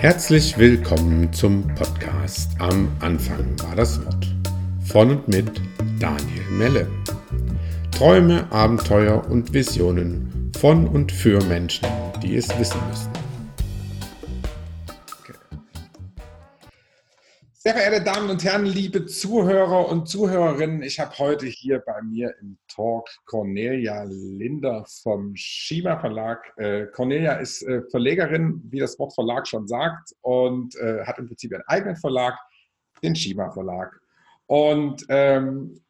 Herzlich willkommen zum Podcast Am Anfang war das Wort von und mit Daniel Melle. Träume, Abenteuer und Visionen von und für Menschen, die es wissen müssen. Verehrte Damen und Herren, liebe Zuhörer und Zuhörerinnen, ich habe heute hier bei mir im Talk Cornelia Linder vom Schima Verlag. Äh, Cornelia ist äh, Verlegerin, wie das Wort Verlag schon sagt, und äh, hat im Prinzip ihren eigenen Verlag, den Schima Verlag. Und ähm,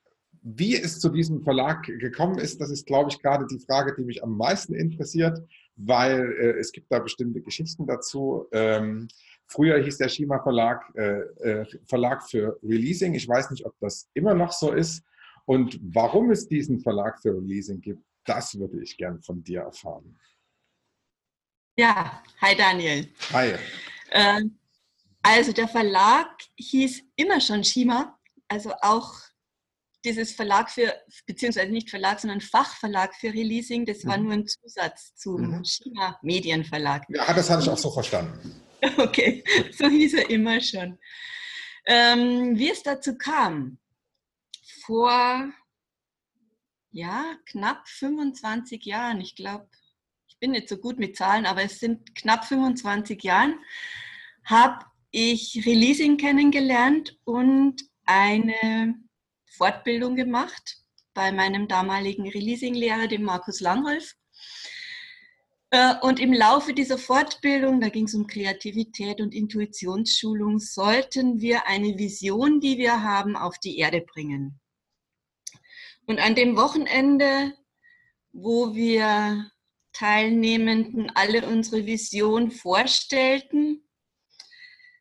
wie es zu diesem Verlag gekommen ist, das ist, glaube ich, gerade die Frage, die mich am meisten interessiert, weil es gibt da bestimmte Geschichten dazu. Ähm, Früher hieß der Shima Verlag äh, äh, Verlag für Releasing. Ich weiß nicht, ob das immer noch so ist. Und warum es diesen Verlag für Releasing gibt, das würde ich gern von dir erfahren. Ja, hi Daniel. Hi. Äh, also der Verlag hieß immer schon Shima, also auch dieses Verlag für, beziehungsweise nicht Verlag, sondern Fachverlag für Releasing, das war mhm. nur ein Zusatz zum mhm. Shima Medienverlag. Ja, das hatte ich auch so verstanden. Okay, so hieß er immer schon. Ähm, wie es dazu kam, vor ja, knapp 25 Jahren, ich glaube, ich bin nicht so gut mit Zahlen, aber es sind knapp 25 Jahren, habe ich Releasing kennengelernt und eine Fortbildung gemacht bei meinem damaligen Releasing-Lehrer, dem Markus Langholf. Äh, und im Laufe dieser Fortbildung, da ging es um Kreativität und Intuitionsschulung, sollten wir eine Vision, die wir haben, auf die Erde bringen. Und an dem Wochenende, wo wir Teilnehmenden alle unsere Vision vorstellten,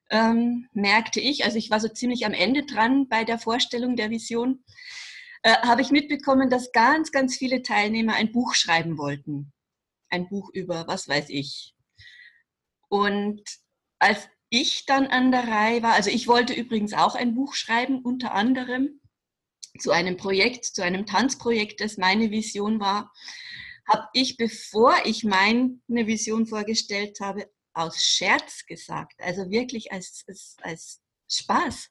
ähm, merkte ich, also ich war so ziemlich am Ende dran bei der Vorstellung der Vision, äh, habe ich mitbekommen, dass ganz, ganz viele Teilnehmer ein Buch schreiben wollten ein Buch über was weiß ich. Und als ich dann an der Reihe war, also ich wollte übrigens auch ein Buch schreiben, unter anderem zu einem Projekt, zu einem Tanzprojekt, das meine Vision war, habe ich, bevor ich meine Vision vorgestellt habe, aus Scherz gesagt, also wirklich als, als, als Spaß.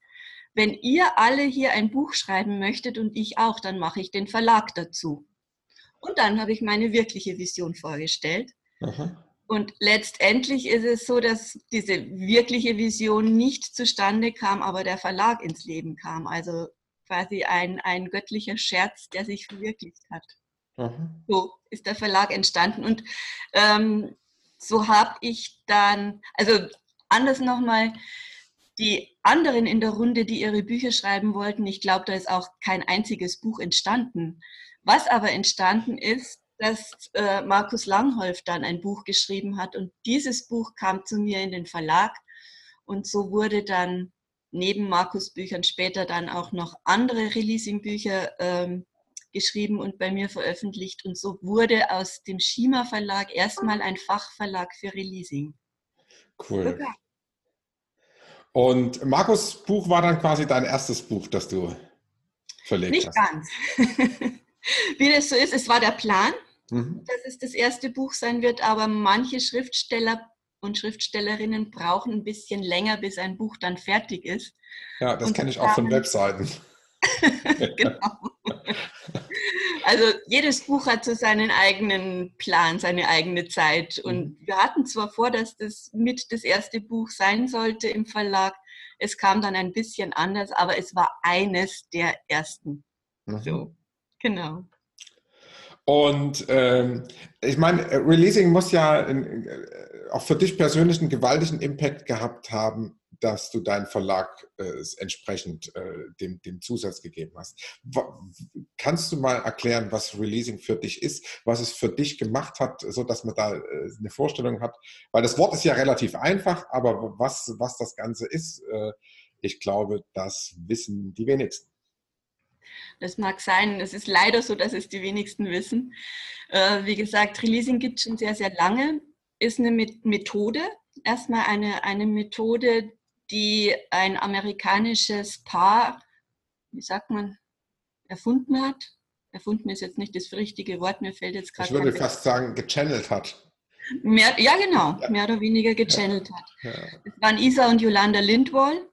Wenn ihr alle hier ein Buch schreiben möchtet und ich auch, dann mache ich den Verlag dazu. Und dann habe ich meine wirkliche Vision vorgestellt. Aha. Und letztendlich ist es so, dass diese wirkliche Vision nicht zustande kam, aber der Verlag ins Leben kam. Also quasi ein, ein göttlicher Scherz, der sich verwirklicht hat. Aha. So ist der Verlag entstanden. Und ähm, so habe ich dann, also anders nochmal, die anderen in der Runde, die ihre Bücher schreiben wollten, ich glaube, da ist auch kein einziges Buch entstanden. Was aber entstanden ist, dass äh, Markus Langholf dann ein Buch geschrieben hat und dieses Buch kam zu mir in den Verlag und so wurde dann neben Markus Büchern später dann auch noch andere Releasing-Bücher ähm, geschrieben und bei mir veröffentlicht und so wurde aus dem Schima Verlag erstmal ein Fachverlag für Releasing. Cool. Okay. Und Markus Buch war dann quasi dein erstes Buch, das du verlegt Nicht hast? Nicht ganz. Wie das so ist, es war der Plan, mhm. dass es das erste Buch sein wird, aber manche Schriftsteller und Schriftstellerinnen brauchen ein bisschen länger, bis ein Buch dann fertig ist. Ja, das kenne ich auch von Webseiten. genau. Also jedes Buch hat so seinen eigenen Plan, seine eigene Zeit. Und mhm. wir hatten zwar vor, dass das mit das erste Buch sein sollte im Verlag. Es kam dann ein bisschen anders, aber es war eines der ersten. Mhm. So. Genau. Und ähm, ich meine, Releasing muss ja in, äh, auch für dich persönlich einen gewaltigen Impact gehabt haben, dass du deinen Verlag äh, entsprechend äh, dem, dem Zusatz gegeben hast. Kannst du mal erklären, was Releasing für dich ist, was es für dich gemacht hat, so dass man da äh, eine Vorstellung hat? Weil das Wort ist ja relativ einfach, aber was, was das Ganze ist, äh, ich glaube, das wissen die wenigsten. Das mag sein. Es ist leider so, dass es die wenigsten wissen. Äh, wie gesagt, Releasing gibt es schon sehr, sehr lange. Ist eine Methode, erstmal eine, eine Methode, die ein amerikanisches Paar, wie sagt man, erfunden hat. Erfunden ist jetzt nicht das richtige Wort, mir fällt jetzt gerade. Ich würde fast sagen, gechannelt hat. Mehr, ja, genau, mehr oder weniger gechannelt hat. Ja. Das waren Isa und Yolanda Lindwall.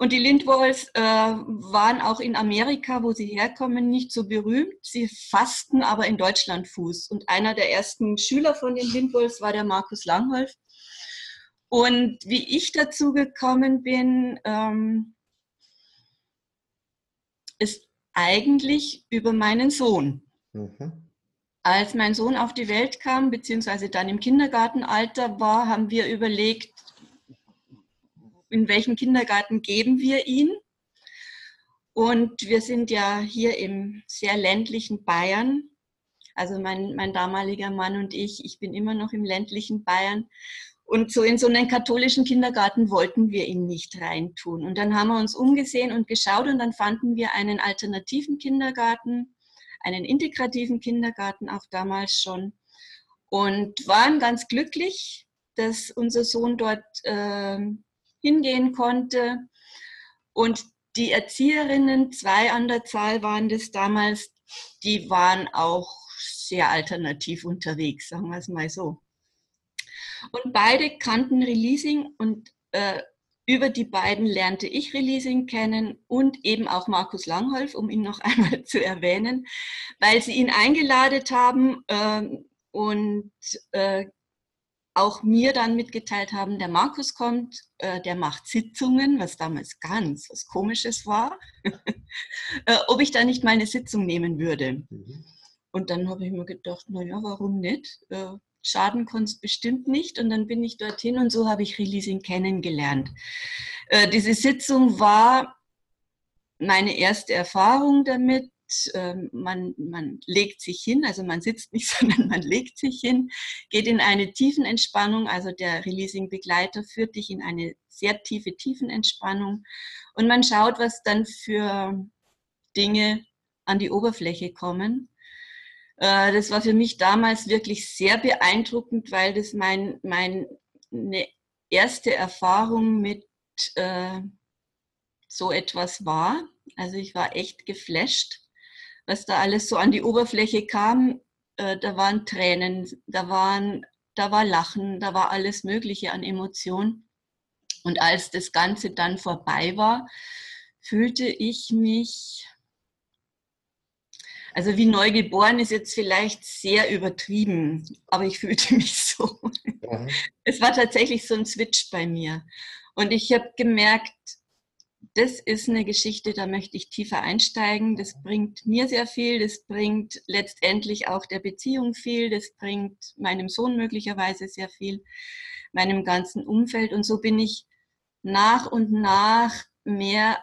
Und die Lindwalls äh, waren auch in Amerika, wo sie herkommen, nicht so berühmt. Sie fassten aber in Deutschland Fuß. Und einer der ersten Schüler von den Lindwalls war der Markus Langholf. Und wie ich dazu gekommen bin, ähm, ist eigentlich über meinen Sohn. Mhm. Als mein Sohn auf die Welt kam, beziehungsweise dann im Kindergartenalter war, haben wir überlegt, in welchen Kindergarten geben wir ihn. Und wir sind ja hier im sehr ländlichen Bayern. Also mein, mein damaliger Mann und ich, ich bin immer noch im ländlichen Bayern. Und so in so einen katholischen Kindergarten wollten wir ihn nicht reintun. Und dann haben wir uns umgesehen und geschaut und dann fanden wir einen alternativen Kindergarten, einen integrativen Kindergarten auch damals schon und waren ganz glücklich, dass unser Sohn dort äh, hingehen konnte. Und die Erzieherinnen, zwei an der Zahl waren das damals, die waren auch sehr alternativ unterwegs, sagen wir es mal so. Und beide kannten Releasing und äh, über die beiden lernte ich Releasing kennen und eben auch Markus Langholf, um ihn noch einmal zu erwähnen, weil sie ihn eingeladen haben äh, und äh, auch mir dann mitgeteilt haben, der Markus kommt, äh, der macht Sitzungen, was damals ganz was Komisches war, äh, ob ich da nicht mal eine Sitzung nehmen würde. Mhm. Und dann habe ich mir gedacht, naja, warum nicht? Äh, schaden konnte es bestimmt nicht. Und dann bin ich dorthin und so habe ich Releasing kennengelernt. Äh, diese Sitzung war meine erste Erfahrung damit. Ähm, man, man legt sich hin, also man sitzt nicht, sondern man legt sich hin, geht in eine Tiefenentspannung. Also der Releasing-Begleiter führt dich in eine sehr tiefe Tiefenentspannung und man schaut, was dann für Dinge an die Oberfläche kommen. Äh, das war für mich damals wirklich sehr beeindruckend, weil das mein, meine erste Erfahrung mit äh, so etwas war. Also ich war echt geflasht, was da alles so an die Oberfläche kam. Äh, da waren Tränen, da, waren, da war Lachen, da war alles Mögliche an Emotionen. Und als das Ganze dann vorbei war, fühlte ich mich also wie neugeboren ist jetzt vielleicht sehr übertrieben, aber ich fühlte mich so. Mhm. Es war tatsächlich so ein Switch bei mir. Und ich habe gemerkt, das ist eine Geschichte, da möchte ich tiefer einsteigen. Das bringt mir sehr viel, das bringt letztendlich auch der Beziehung viel, das bringt meinem Sohn möglicherweise sehr viel, meinem ganzen Umfeld. Und so bin ich nach und nach mehr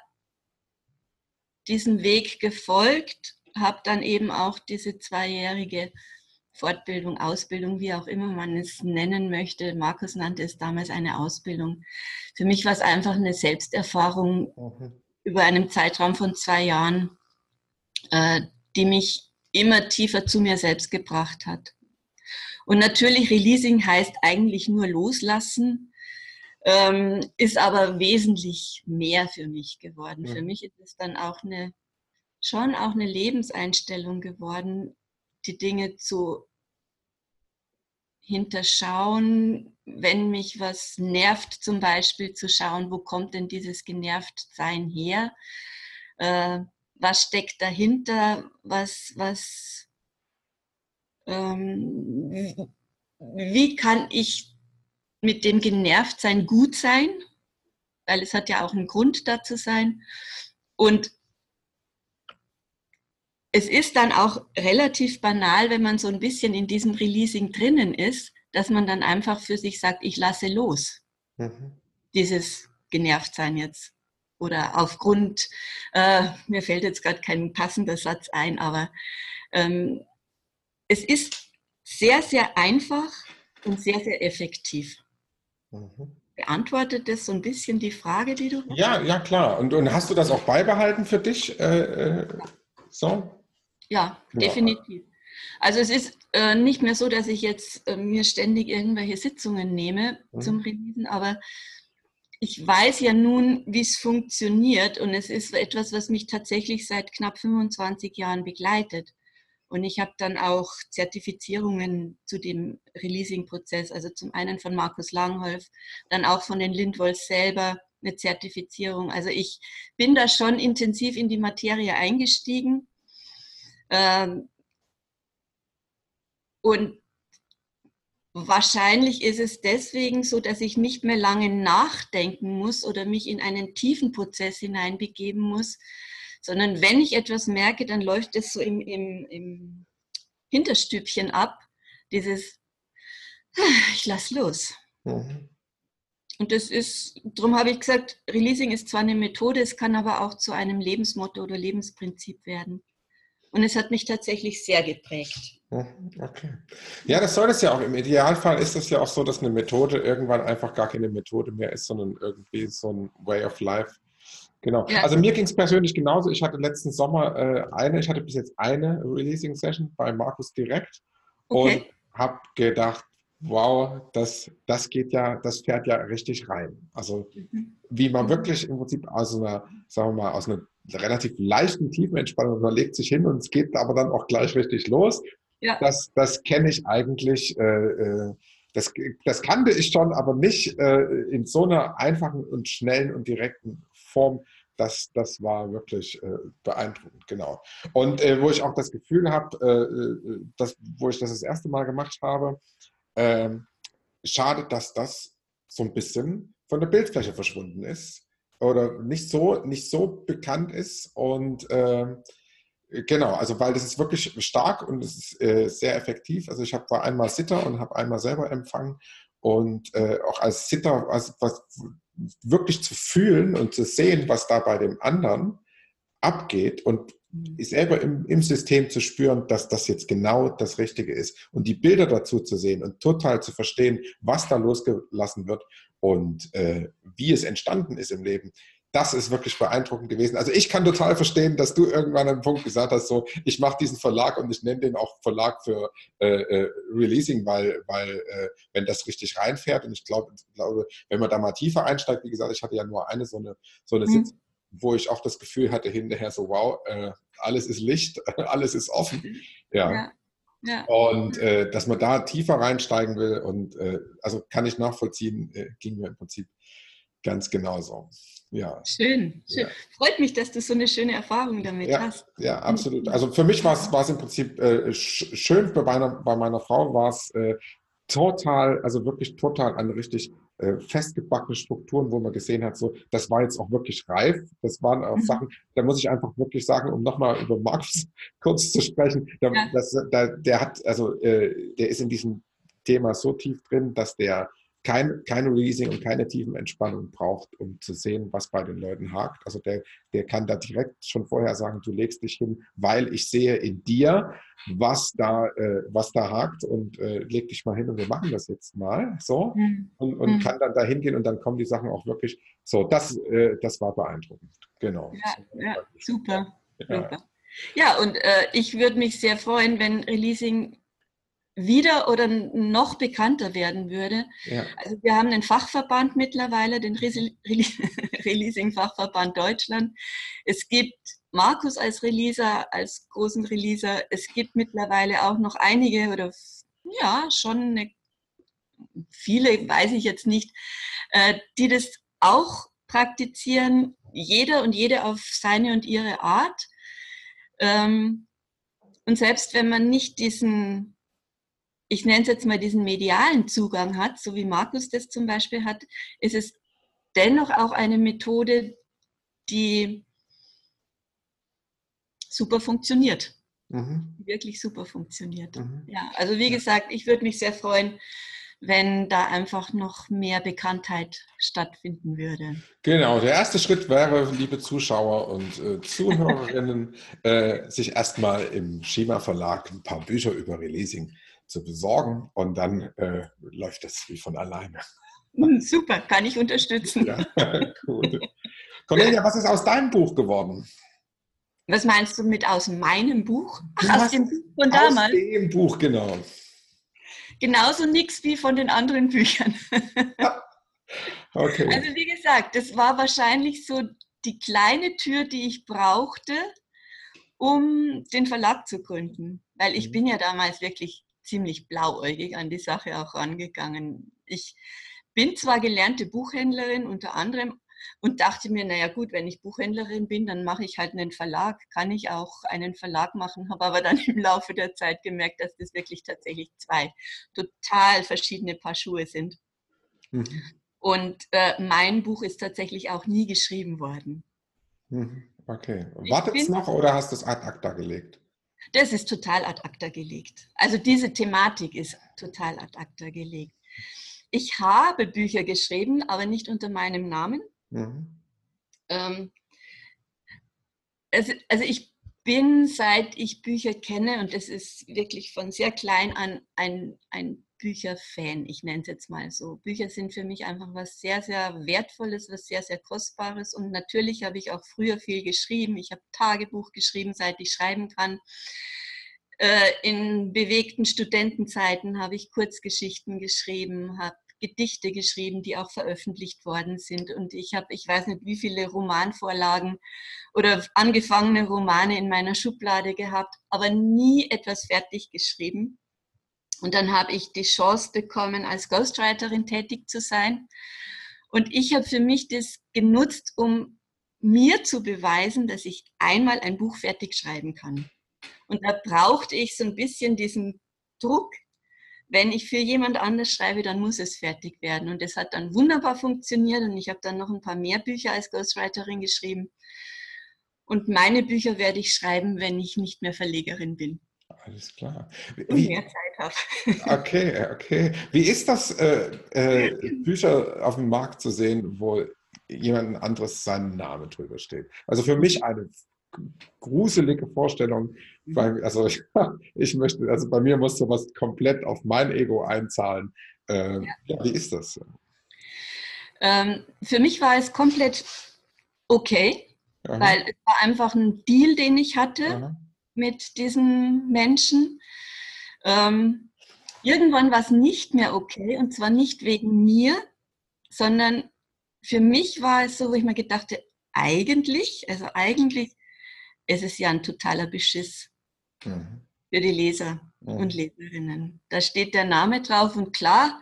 diesem Weg gefolgt habe dann eben auch diese zweijährige Fortbildung, Ausbildung, wie auch immer man es nennen möchte. Markus nannte es damals eine Ausbildung. Für mich war es einfach eine Selbsterfahrung mhm. über einen Zeitraum von zwei Jahren, äh, die mich immer tiefer zu mir selbst gebracht hat. Und natürlich, Releasing heißt eigentlich nur loslassen, ähm, ist aber wesentlich mehr für mich geworden. Mhm. Für mich ist es dann auch eine schon auch eine Lebenseinstellung geworden, die Dinge zu hinterschauen, wenn mich was nervt, zum Beispiel zu schauen, wo kommt denn dieses Genervtsein her? Äh, was steckt dahinter? Was, was, ähm, wie kann ich mit dem Genervtsein gut sein? Weil es hat ja auch einen Grund da zu sein. Und es ist dann auch relativ banal, wenn man so ein bisschen in diesem Releasing drinnen ist, dass man dann einfach für sich sagt, ich lasse los. Mhm. Dieses Genervtsein jetzt. Oder aufgrund, äh, mir fällt jetzt gerade kein passender Satz ein, aber ähm, es ist sehr, sehr einfach und sehr, sehr effektiv. Mhm. Beantwortet das so ein bisschen die Frage, die du hast? Ja, ja, klar. Und, und hast du das auch beibehalten für dich? Äh, äh, so? Ja, definitiv. Also es ist äh, nicht mehr so, dass ich jetzt äh, mir ständig irgendwelche Sitzungen nehme mhm. zum Releasen, aber ich weiß ja nun, wie es funktioniert und es ist etwas, was mich tatsächlich seit knapp 25 Jahren begleitet. Und ich habe dann auch Zertifizierungen zu dem Releasing-Prozess, also zum einen von Markus Langholf, dann auch von den Lindwolls selber eine Zertifizierung. Also ich bin da schon intensiv in die Materie eingestiegen. Ähm, und wahrscheinlich ist es deswegen so, dass ich nicht mehr lange nachdenken muss oder mich in einen tiefen Prozess hineinbegeben muss, sondern wenn ich etwas merke, dann läuft es so im, im, im Hinterstübchen ab, dieses, ich lass los. Mhm. Und das ist, darum habe ich gesagt, Releasing ist zwar eine Methode, es kann aber auch zu einem Lebensmotto oder Lebensprinzip werden. Und es hat mich tatsächlich sehr geprägt. Okay. Ja, das soll es ja auch. Im Idealfall ist es ja auch so, dass eine Methode irgendwann einfach gar keine Methode mehr ist, sondern irgendwie so ein Way of Life. Genau. Ja. Also mir ging es persönlich genauso. Ich hatte letzten Sommer äh, eine, ich hatte bis jetzt eine Releasing-Session bei Markus direkt okay. und habe gedacht, wow, das, das geht ja, das fährt ja richtig rein. Also mhm. wie man wirklich im Prinzip aus einer, sagen wir mal, aus einer relativ leichten Tiefenentspannung, man legt sich hin und es geht aber dann auch gleich richtig los. Ja. Das, das kenne ich eigentlich. Äh, äh, das, das kannte ich schon, aber nicht äh, in so einer einfachen und schnellen und direkten Form. Das, das war wirklich äh, beeindruckend, genau. Und äh, wo ich auch das Gefühl habe, äh, äh, dass, wo ich das das erste Mal gemacht habe, ähm, schade, dass das so ein bisschen von der Bildfläche verschwunden ist oder nicht so, nicht so bekannt ist. Und äh, genau, also weil das ist wirklich stark und es ist äh, sehr effektiv. Also ich hab, war einmal Sitter und habe einmal selber empfangen. Und äh, auch als Sitter, also was, wirklich zu fühlen und zu sehen, was da bei dem anderen abgeht und mhm. selber im, im System zu spüren, dass das jetzt genau das Richtige ist und die Bilder dazu zu sehen und total zu verstehen, was da losgelassen wird und äh, wie es entstanden ist im Leben. Das ist wirklich beeindruckend gewesen. Also ich kann total verstehen, dass du irgendwann einen Punkt gesagt hast, so ich mache diesen Verlag und ich nenne den auch Verlag für äh, äh, Releasing, weil, weil äh, wenn das richtig reinfährt und ich glaube, glaube, wenn man da mal tiefer einsteigt, wie gesagt, ich hatte ja nur eine so eine, so eine mhm. Sitzung wo ich auch das Gefühl hatte hinterher so, wow, äh, alles ist Licht, alles ist offen. Ja. ja. Ja. Und äh, dass man da tiefer reinsteigen will und äh, also kann ich nachvollziehen, äh, ging mir im Prinzip ganz genauso. Ja. Schön, schön. Ja. Freut mich, dass du so eine schöne Erfahrung damit ja, hast. Ja, absolut. Also für mich war es im Prinzip äh, schön, bei meiner, bei meiner Frau war es äh, total, also wirklich total an richtig äh, festgebackene Strukturen, wo man gesehen hat, so, das war jetzt auch wirklich reif. Das waren auch mhm. Sachen, da muss ich einfach wirklich sagen, um nochmal über Markus kurz zu sprechen, der, ja. das, der, der hat, also äh, der ist in diesem Thema so tief drin, dass der kein, kein Releasing und keine tiefen Entspannung braucht, um zu sehen, was bei den Leuten hakt. Also der, der kann da direkt schon vorher sagen, du legst dich hin, weil ich sehe in dir, was da, äh, was da hakt und äh, leg dich mal hin und wir machen das jetzt mal so mhm. und, und mhm. kann dann da hingehen und dann kommen die Sachen auch wirklich so. Das, äh, das war beeindruckend. Genau. Ja, ja super. Ja. super. Ja, und äh, ich würde mich sehr freuen, wenn Releasing wieder oder noch bekannter werden würde. Ja. Also wir haben einen Fachverband mittlerweile, den Releasing-Fachverband Deutschland. Es gibt Markus als Releaser, als großen Releaser. Es gibt mittlerweile auch noch einige oder ja, schon eine, viele, weiß ich jetzt nicht, äh, die das auch praktizieren. Jeder und jede auf seine und ihre Art. Ähm, und selbst wenn man nicht diesen ich nenne es jetzt mal diesen medialen Zugang hat, so wie Markus das zum Beispiel hat, ist es dennoch auch eine Methode, die super funktioniert. Mhm. Wirklich super funktioniert. Mhm. Ja, also wie gesagt, ich würde mich sehr freuen, wenn da einfach noch mehr Bekanntheit stattfinden würde. Genau, der erste Schritt wäre, liebe Zuschauer und äh, Zuhörerinnen, äh, sich erstmal im Schema Verlag ein paar Bücher über Releasing zu besorgen und dann äh, läuft es wie von alleine. Hm, super, kann ich unterstützen. Ja, gut. Cornelia, was ist aus deinem Buch geworden? Was meinst du mit aus meinem Buch? Ach, aus dem Buch von damals? Aus dem Buch, genau. Genauso nichts wie von den anderen Büchern. okay. Also wie gesagt, das war wahrscheinlich so die kleine Tür, die ich brauchte, um den Verlag zu gründen. weil ich mhm. bin ja damals wirklich ziemlich blauäugig an die Sache auch rangegangen. Ich bin zwar gelernte Buchhändlerin unter anderem und dachte mir, naja gut, wenn ich Buchhändlerin bin, dann mache ich halt einen Verlag, kann ich auch einen Verlag machen, habe aber dann im Laufe der Zeit gemerkt, dass das wirklich tatsächlich zwei total verschiedene Paar Schuhe sind. Mhm. Und äh, mein Buch ist tatsächlich auch nie geschrieben worden. Mhm. Okay. Wartet es noch oder hast du es ad acta gelegt? Das ist total ad acta gelegt. Also diese Thematik ist total ad acta gelegt. Ich habe Bücher geschrieben, aber nicht unter meinem Namen. Mhm. Ähm, also, also ich bin, seit ich Bücher kenne, und das ist wirklich von sehr klein an ein, ein Bücherfan, ich nenne es jetzt mal so. Bücher sind für mich einfach was sehr, sehr Wertvolles, was sehr, sehr Kostbares. Und natürlich habe ich auch früher viel geschrieben. Ich habe Tagebuch geschrieben, seit ich schreiben kann. Äh, in bewegten Studentenzeiten habe ich Kurzgeschichten geschrieben, habe Gedichte geschrieben, die auch veröffentlicht worden sind. Und ich habe, ich weiß nicht, wie viele Romanvorlagen oder angefangene Romane in meiner Schublade gehabt, aber nie etwas fertig geschrieben. Und dann habe ich die Chance bekommen, als Ghostwriterin tätig zu sein. Und ich habe für mich das genutzt, um mir zu beweisen, dass ich einmal ein Buch fertig schreiben kann. Und da brauchte ich so ein bisschen diesen Druck, wenn ich für jemand anders schreibe, dann muss es fertig werden. Und das hat dann wunderbar funktioniert und ich habe dann noch ein paar mehr Bücher als Ghostwriterin geschrieben. Und meine Bücher werde ich schreiben, wenn ich nicht mehr Verlegerin bin. Alles klar. Wie, mehr Zeit habe. Okay, okay. Wie ist das, äh, äh, Bücher auf dem Markt zu sehen, wo jemand anderes seinen Namen drüber steht? Also für mich eine gruselige Vorstellung. Weil, also ich, ich, möchte, also bei mir muss sowas komplett auf mein Ego einzahlen. Äh, ja. Wie ist das? Ähm, für mich war es komplett okay, Aha. weil es war einfach ein Deal, den ich hatte. Aha mit diesen Menschen. Ähm, irgendwann war es nicht mehr okay und zwar nicht wegen mir, sondern für mich war es so, wo ich mir gedachte, eigentlich, also eigentlich ist es ja ein totaler Beschiss mhm. für die Leser mhm. und Leserinnen. Da steht der Name drauf und klar,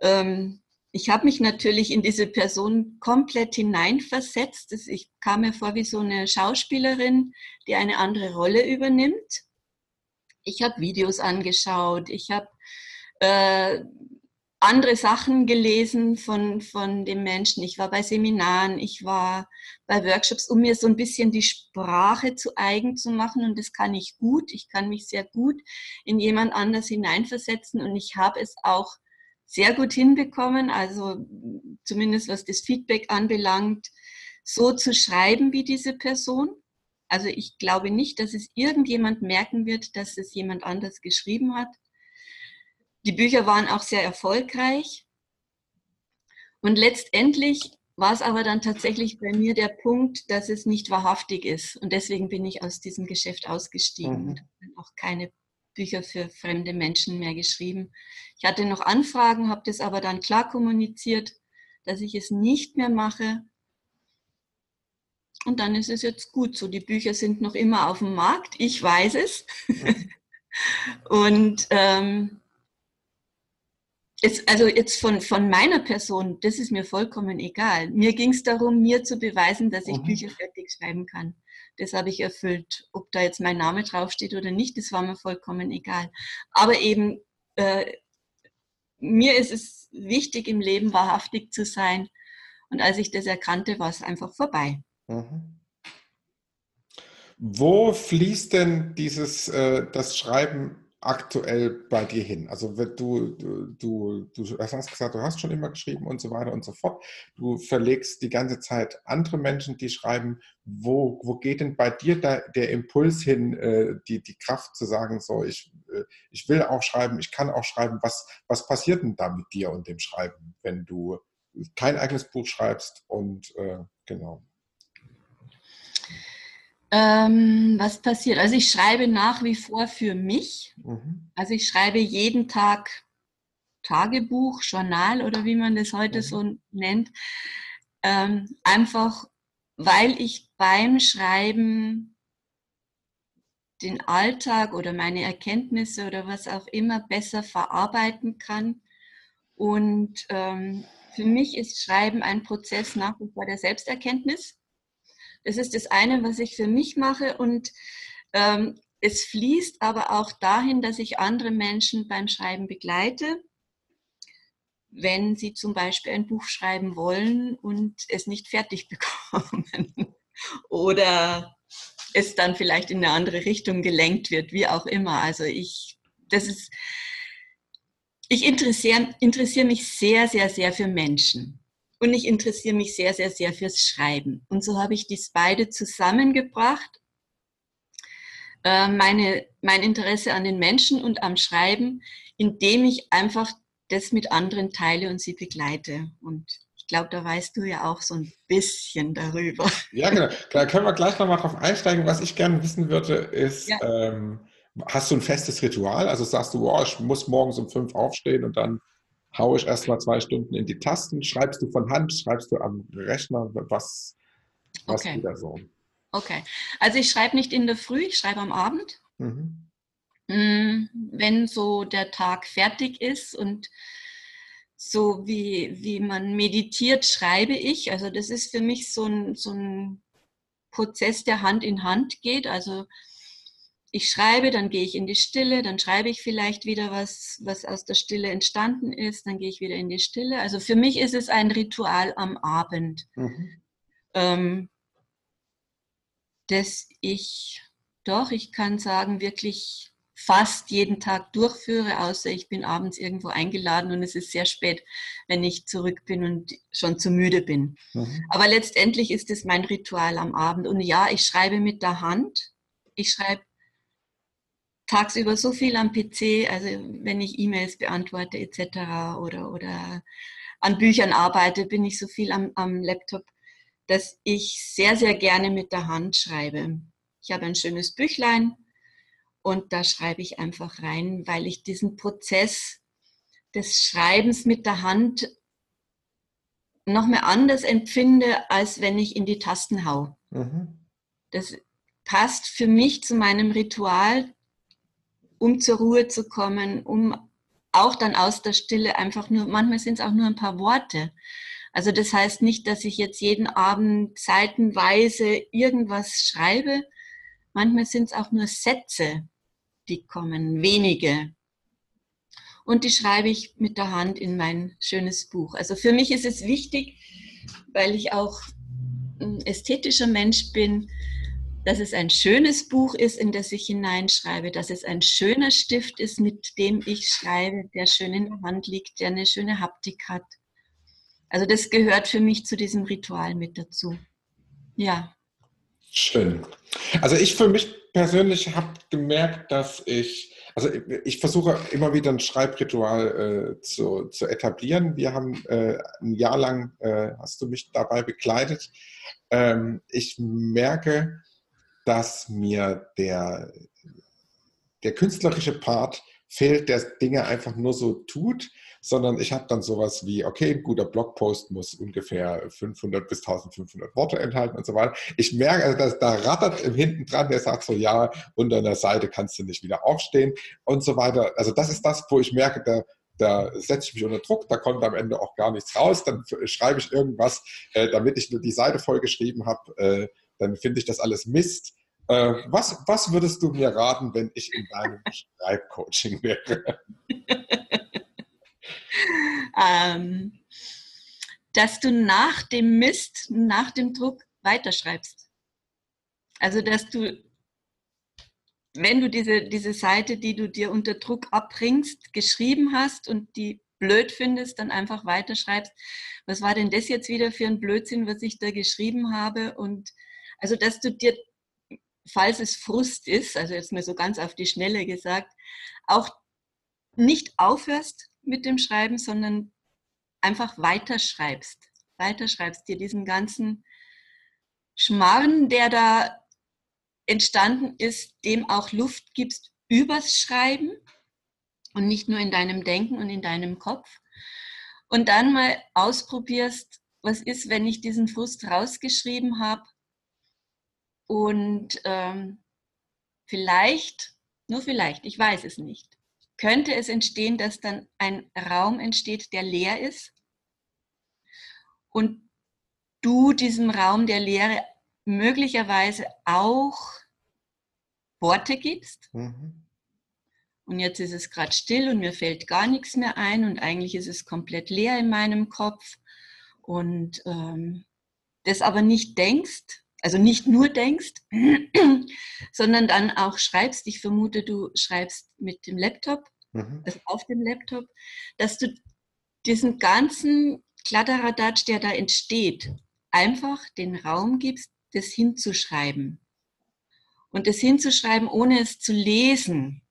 ähm, ich habe mich natürlich in diese Person komplett hineinversetzt. Ich kam mir vor wie so eine Schauspielerin, die eine andere Rolle übernimmt. Ich habe Videos angeschaut, ich habe äh, andere Sachen gelesen von, von dem Menschen. Ich war bei Seminaren, ich war bei Workshops, um mir so ein bisschen die Sprache zu eigen zu machen. Und das kann ich gut. Ich kann mich sehr gut in jemand anders hineinversetzen. Und ich habe es auch sehr gut hinbekommen, also zumindest was das Feedback anbelangt, so zu schreiben wie diese Person. Also ich glaube nicht, dass es irgendjemand merken wird, dass es jemand anders geschrieben hat. Die Bücher waren auch sehr erfolgreich. Und letztendlich war es aber dann tatsächlich bei mir der Punkt, dass es nicht wahrhaftig ist. Und deswegen bin ich aus diesem Geschäft ausgestiegen mhm. und auch keine Bücher für fremde Menschen mehr geschrieben. Ich hatte noch Anfragen, habe das aber dann klar kommuniziert, dass ich es nicht mehr mache. Und dann ist es jetzt gut so. Die Bücher sind noch immer auf dem Markt. Ich weiß es. Und ähm, es, also jetzt von, von meiner Person, das ist mir vollkommen egal. Mir ging es darum, mir zu beweisen, dass ich mhm. Bücher fertig schreiben kann das habe ich erfüllt. Ob da jetzt mein Name draufsteht oder nicht, das war mir vollkommen egal. Aber eben, äh, mir ist es wichtig, im Leben wahrhaftig zu sein. Und als ich das erkannte, war es einfach vorbei. Mhm. Wo fließt denn dieses, äh, das Schreiben aktuell bei dir hin? Also du, du, du, du hast gesagt, du hast schon immer geschrieben und so weiter und so fort. Du verlegst die ganze Zeit andere Menschen, die schreiben. Wo, wo geht denn bei dir da, der Impuls hin, äh, die, die Kraft zu sagen, so ich, äh, ich will auch schreiben, ich kann auch schreiben. Was, was passiert denn da mit dir und dem Schreiben, wenn du kein eigenes Buch schreibst und äh, genau? Ähm, was passiert? Also ich schreibe nach wie vor für mich. Mhm. Also ich schreibe jeden Tag Tagebuch, Journal oder wie man das heute mhm. so nennt. Ähm, einfach weil ich beim Schreiben den Alltag oder meine Erkenntnisse oder was auch immer besser verarbeiten kann. Und ähm, für mich ist Schreiben ein Prozess nach wie vor der Selbsterkenntnis. Das ist das eine, was ich für mich mache. Und ähm, es fließt aber auch dahin, dass ich andere Menschen beim Schreiben begleite, wenn sie zum Beispiel ein Buch schreiben wollen und es nicht fertig bekommen oder es dann vielleicht in eine andere Richtung gelenkt wird, wie auch immer. Also ich, das ist, ich interessiere, interessiere mich sehr, sehr, sehr für Menschen. Und ich interessiere mich sehr, sehr, sehr fürs Schreiben. Und so habe ich dies beide zusammengebracht. Äh, meine, mein Interesse an den Menschen und am Schreiben, indem ich einfach das mit anderen teile und sie begleite. Und glaube, da weißt du ja auch so ein bisschen darüber. Ja, genau. Da können wir gleich nochmal drauf einsteigen. Was ich gerne wissen würde, ist, ja. ähm, hast du ein festes Ritual? Also sagst du, oh, ich muss morgens um fünf aufstehen und dann haue ich erst mal zwei Stunden in die Tasten. Schreibst du von Hand? Schreibst du am Rechner? Was, was okay. wieder so? Okay. Also ich schreibe nicht in der Früh, ich schreibe am Abend. Mhm. Mm, wenn so der Tag fertig ist und so wie, wie man meditiert, schreibe ich. Also das ist für mich so ein, so ein Prozess, der Hand in Hand geht. Also ich schreibe, dann gehe ich in die Stille, dann schreibe ich vielleicht wieder was, was aus der Stille entstanden ist, dann gehe ich wieder in die Stille. Also für mich ist es ein Ritual am Abend, mhm. ähm, dass ich doch, ich kann sagen, wirklich fast jeden Tag durchführe, außer ich bin abends irgendwo eingeladen und es ist sehr spät, wenn ich zurück bin und schon zu müde bin. Mhm. Aber letztendlich ist es mein Ritual am Abend. Und ja, ich schreibe mit der Hand. Ich schreibe tagsüber so viel am PC, also wenn ich E-Mails beantworte etc. oder, oder an Büchern arbeite, bin ich so viel am, am Laptop, dass ich sehr, sehr gerne mit der Hand schreibe. Ich habe ein schönes Büchlein, und da schreibe ich einfach rein, weil ich diesen Prozess des Schreibens mit der Hand noch mehr anders empfinde, als wenn ich in die Tasten hau. Mhm. Das passt für mich zu meinem Ritual, um zur Ruhe zu kommen, um auch dann aus der Stille einfach nur, manchmal sind es auch nur ein paar Worte. Also das heißt nicht, dass ich jetzt jeden Abend seitenweise irgendwas schreibe. Manchmal sind es auch nur Sätze, die kommen, wenige. Und die schreibe ich mit der Hand in mein schönes Buch. Also für mich ist es wichtig, weil ich auch ein ästhetischer Mensch bin, dass es ein schönes Buch ist, in das ich hineinschreibe, dass es ein schöner Stift ist, mit dem ich schreibe, der schön in der Hand liegt, der eine schöne Haptik hat. Also das gehört für mich zu diesem Ritual mit dazu. Ja. Schön. Also ich für mich persönlich habe gemerkt, dass ich, also ich versuche immer wieder ein Schreibritual äh, zu, zu etablieren. Wir haben äh, ein Jahr lang, äh, hast du mich dabei begleitet. Ähm, ich merke, dass mir der, der künstlerische Part fehlt, der Dinge einfach nur so tut sondern ich habe dann sowas wie, okay, ein guter Blogpost muss ungefähr 500 bis 1500 Worte enthalten und so weiter. Ich merke, also dass da rattert im hinten dran, der sagt so, ja, unter einer Seite kannst du nicht wieder aufstehen und so weiter. Also das ist das, wo ich merke, da, da setze ich mich unter Druck, da kommt am Ende auch gar nichts raus, dann schreibe ich irgendwas, äh, damit ich nur die Seite voll geschrieben habe, äh, dann finde ich das alles Mist. Äh, was, was würdest du mir raten, wenn ich in deinem Schreibcoaching wäre? ähm, dass du nach dem Mist, nach dem Druck weiterschreibst. Also, dass du, wenn du diese, diese Seite, die du dir unter Druck abbringst, geschrieben hast und die blöd findest, dann einfach weiterschreibst. Was war denn das jetzt wieder für ein Blödsinn, was ich da geschrieben habe? Und also, dass du dir, falls es Frust ist, also jetzt mal so ganz auf die Schnelle gesagt, auch nicht aufhörst, mit dem Schreiben, sondern einfach weiterschreibst. Weiterschreibst, dir diesen ganzen Schmarrn, der da entstanden ist, dem auch Luft gibst übers Schreiben und nicht nur in deinem Denken und in deinem Kopf. Und dann mal ausprobierst, was ist, wenn ich diesen Frust rausgeschrieben habe und ähm, vielleicht, nur vielleicht, ich weiß es nicht, könnte es entstehen, dass dann ein Raum entsteht, der leer ist und du diesem Raum der Leere möglicherweise auch Worte gibst. Mhm. Und jetzt ist es gerade still und mir fällt gar nichts mehr ein und eigentlich ist es komplett leer in meinem Kopf. Und ähm, das aber nicht denkst, also nicht nur denkst, sondern dann auch schreibst. Ich vermute, du schreibst mit dem Laptop, mhm. also auf dem Laptop, dass du diesen ganzen Kladderadatsch, der da entsteht, einfach den Raum gibst, das hinzuschreiben. Und das hinzuschreiben, ohne es zu lesen,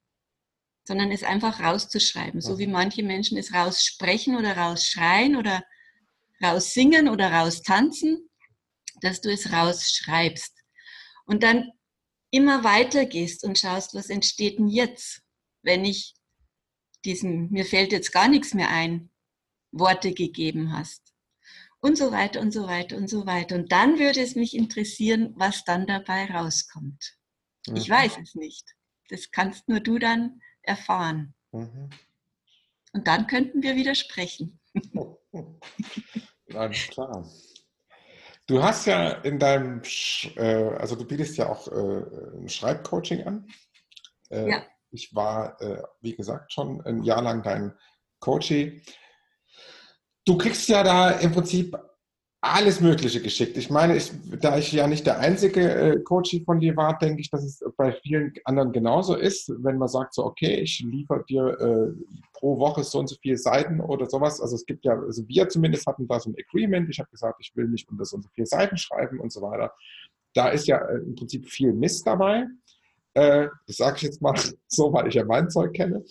sondern es einfach rauszuschreiben, so wie mhm. manche Menschen es raussprechen oder rausschreien oder raussingen oder raustanzen, dass du es rausschreibst. Und dann immer weiter gehst und schaust, was entsteht denn jetzt, wenn ich diesen, mir fällt jetzt gar nichts mehr ein, Worte gegeben hast und so weiter und so weiter und so weiter. Und dann würde es mich interessieren, was dann dabei rauskommt. Mhm. Ich weiß es nicht. Das kannst nur du dann erfahren. Mhm. Und dann könnten wir wieder sprechen. Alles klar. Du hast ja in deinem, äh, also du bietest ja auch äh, ein Schreibcoaching an. Äh, ja. Ich war, äh, wie gesagt, schon ein Jahr lang dein Coachie. Du kriegst ja da im Prinzip alles Mögliche geschickt. Ich meine, ich, da ich ja nicht der einzige äh, Coach von dir war, denke ich, dass es bei vielen anderen genauso ist, wenn man sagt so, okay, ich liefere dir äh, pro Woche so und so viele Seiten oder sowas. Also es gibt ja, also wir zumindest hatten da so ein Agreement. Ich habe gesagt, ich will nicht unter so und so viele Seiten schreiben und so weiter. Da ist ja äh, im Prinzip viel Mist dabei. Äh, das sage ich jetzt mal so, weil ich ja mein Zeug kenne.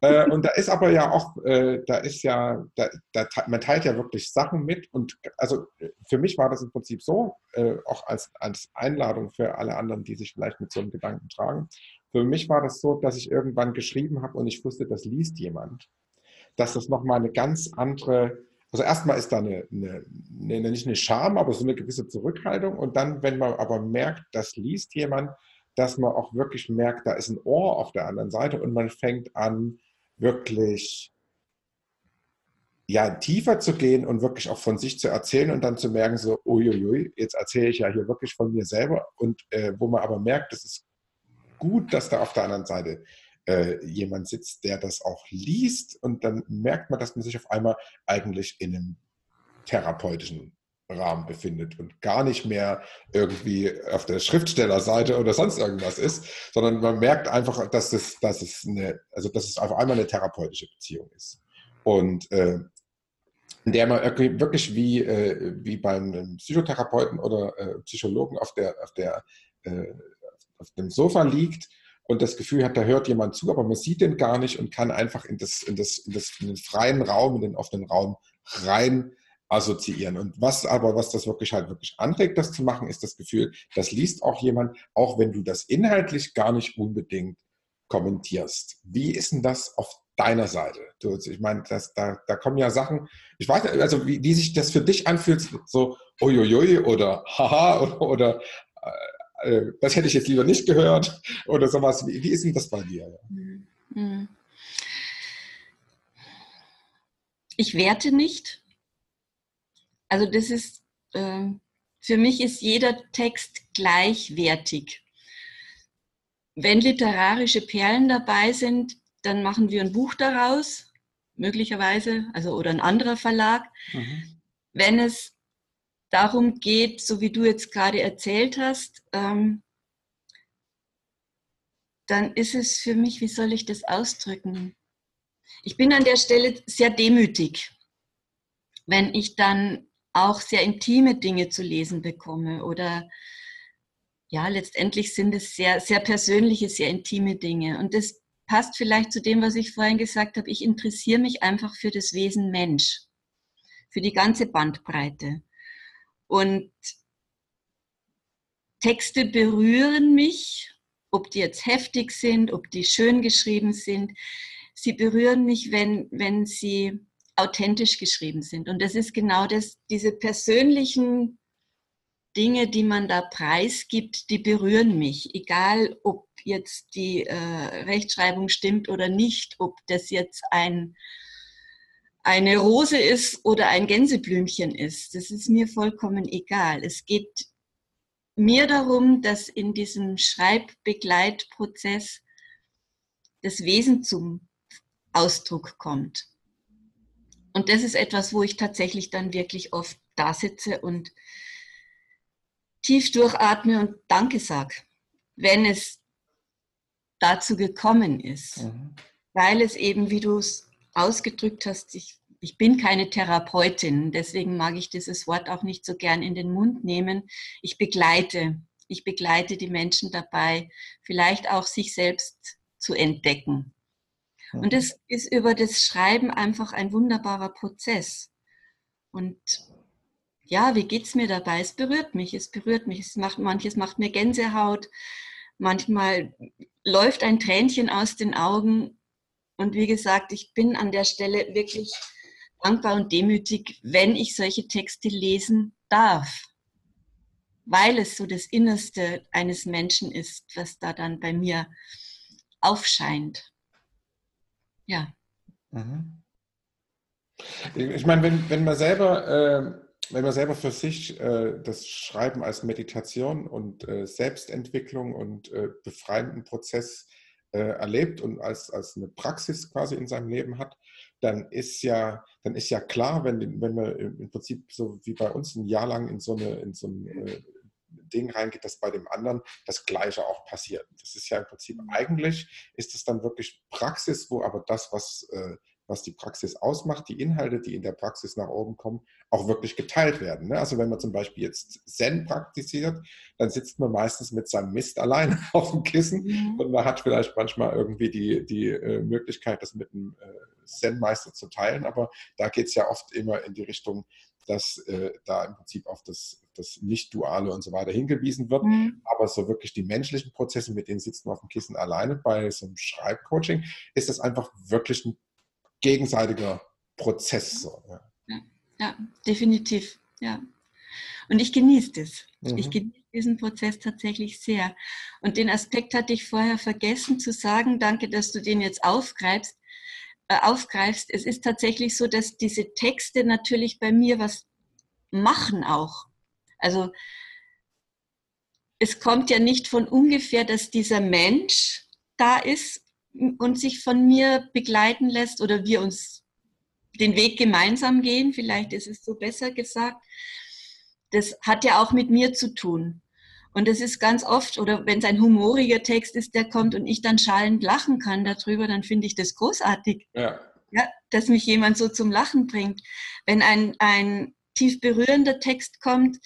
Äh, und da ist aber ja auch, äh, da ist ja, da, da, man teilt ja wirklich Sachen mit. Und also für mich war das im Prinzip so, äh, auch als, als Einladung für alle anderen, die sich vielleicht mit so einem Gedanken tragen. Für mich war das so, dass ich irgendwann geschrieben habe und ich wusste, das liest jemand. Dass das nochmal eine ganz andere, also erstmal ist da eine, eine, eine, nicht eine Scham, aber so eine gewisse Zurückhaltung. Und dann, wenn man aber merkt, das liest jemand, dass man auch wirklich merkt, da ist ein Ohr auf der anderen Seite und man fängt an, wirklich ja, tiefer zu gehen und wirklich auch von sich zu erzählen und dann zu merken, so, uiuiui, jetzt erzähle ich ja hier wirklich von mir selber und äh, wo man aber merkt, es ist gut, dass da auf der anderen Seite äh, jemand sitzt, der das auch liest und dann merkt man, dass man sich auf einmal eigentlich in einem therapeutischen Rahmen befindet und gar nicht mehr irgendwie auf der Schriftstellerseite oder sonst irgendwas ist, sondern man merkt einfach, dass es, dass es eine, also dass es auf einmal eine therapeutische Beziehung ist. Und äh, in der man wirklich wie, äh, wie beim Psychotherapeuten oder äh, Psychologen auf, der, auf, der, äh, auf dem Sofa liegt und das Gefühl hat, da hört jemand zu, aber man sieht den gar nicht und kann einfach in, das, in, das, in, das, in den freien Raum, in den offenen Raum rein assoziieren. Und was aber, was das wirklich halt wirklich anregt, das zu machen, ist das Gefühl, das liest auch jemand, auch wenn du das inhaltlich gar nicht unbedingt kommentierst. Wie ist denn das auf deiner Seite? Du, ich meine, das, da, da kommen ja Sachen, ich weiß nicht, also wie, wie sich das für dich anfühlt, so uiuiui oder haha oder, oder äh, äh, das hätte ich jetzt lieber nicht gehört oder sowas. Wie, wie ist denn das bei dir? Mhm. Ich werte nicht, also das ist, äh, für mich ist jeder Text gleichwertig. Wenn literarische Perlen dabei sind, dann machen wir ein Buch daraus, möglicherweise, also oder ein anderer Verlag. Mhm. Wenn es darum geht, so wie du jetzt gerade erzählt hast, ähm, dann ist es für mich, wie soll ich das ausdrücken? Ich bin an der Stelle sehr demütig, wenn ich dann auch sehr intime Dinge zu lesen bekomme oder ja, letztendlich sind es sehr, sehr persönliche, sehr intime Dinge. Und das passt vielleicht zu dem, was ich vorhin gesagt habe. Ich interessiere mich einfach für das Wesen Mensch, für die ganze Bandbreite. Und Texte berühren mich, ob die jetzt heftig sind, ob die schön geschrieben sind. Sie berühren mich, wenn, wenn sie authentisch geschrieben sind. Und das ist genau das, diese persönlichen Dinge, die man da preisgibt, die berühren mich. Egal, ob jetzt die äh, Rechtschreibung stimmt oder nicht, ob das jetzt ein, eine Rose ist oder ein Gänseblümchen ist. Das ist mir vollkommen egal. Es geht mir darum, dass in diesem Schreibbegleitprozess das Wesen zum Ausdruck kommt. Und das ist etwas, wo ich tatsächlich dann wirklich oft da sitze und tief durchatme und Danke sage, wenn es dazu gekommen ist. Mhm. Weil es eben, wie du es ausgedrückt hast, ich, ich bin keine Therapeutin, deswegen mag ich dieses Wort auch nicht so gern in den Mund nehmen. Ich begleite. Ich begleite die Menschen dabei, vielleicht auch sich selbst zu entdecken. Und es ist über das Schreiben einfach ein wunderbarer Prozess. Und ja, wie geht es mir dabei? Es berührt mich, es berührt mich. Es macht, manches macht mir Gänsehaut, manchmal läuft ein Tränchen aus den Augen. Und wie gesagt, ich bin an der Stelle wirklich dankbar und demütig, wenn ich solche Texte lesen darf, weil es so das Innerste eines Menschen ist, was da dann bei mir aufscheint. Ja. Mhm. Ich meine, wenn, wenn man selber, äh, wenn man selber für sich äh, das Schreiben als Meditation und äh, Selbstentwicklung und äh, befreienden Prozess äh, erlebt und als, als eine Praxis quasi in seinem Leben hat, dann ist ja, dann ist ja klar, wenn, wenn man im Prinzip so wie bei uns ein Jahr lang in so, eine, in so ein äh, Ding reingeht, dass bei dem anderen das Gleiche auch passiert. Das ist ja im Prinzip mhm. eigentlich, ist es dann wirklich Praxis, wo aber das, was, äh, was die Praxis ausmacht, die Inhalte, die in der Praxis nach oben kommen, auch wirklich geteilt werden. Ne? Also wenn man zum Beispiel jetzt Zen praktiziert, dann sitzt man meistens mit seinem Mist allein auf dem Kissen mhm. und man hat vielleicht manchmal irgendwie die, die äh, Möglichkeit, das mit einem äh, Zen-Meister zu teilen, aber da geht es ja oft immer in die Richtung, dass äh, da im Prinzip auf das, das Nicht-Duale und so weiter hingewiesen wird. Mhm. Aber so wirklich die menschlichen Prozesse, mit denen sitzt man auf dem Kissen alleine bei so einem Schreibcoaching, ist das einfach wirklich ein gegenseitiger Prozess. So, ja. Ja, ja, definitiv. Ja. Und ich genieße das. Mhm. Ich genieße diesen Prozess tatsächlich sehr. Und den Aspekt hatte ich vorher vergessen zu sagen. Danke, dass du den jetzt aufgreifst. Äh, aufgreifst. Es ist tatsächlich so, dass diese Texte natürlich bei mir was machen auch. Also es kommt ja nicht von ungefähr, dass dieser Mensch da ist und sich von mir begleiten lässt oder wir uns den Weg gemeinsam gehen, vielleicht ist es so besser gesagt. Das hat ja auch mit mir zu tun. Und das ist ganz oft, oder wenn es ein humoriger Text ist, der kommt und ich dann schallend lachen kann darüber, dann finde ich das großartig. Ja. ja. Dass mich jemand so zum Lachen bringt. Wenn ein, ein tief berührender Text kommt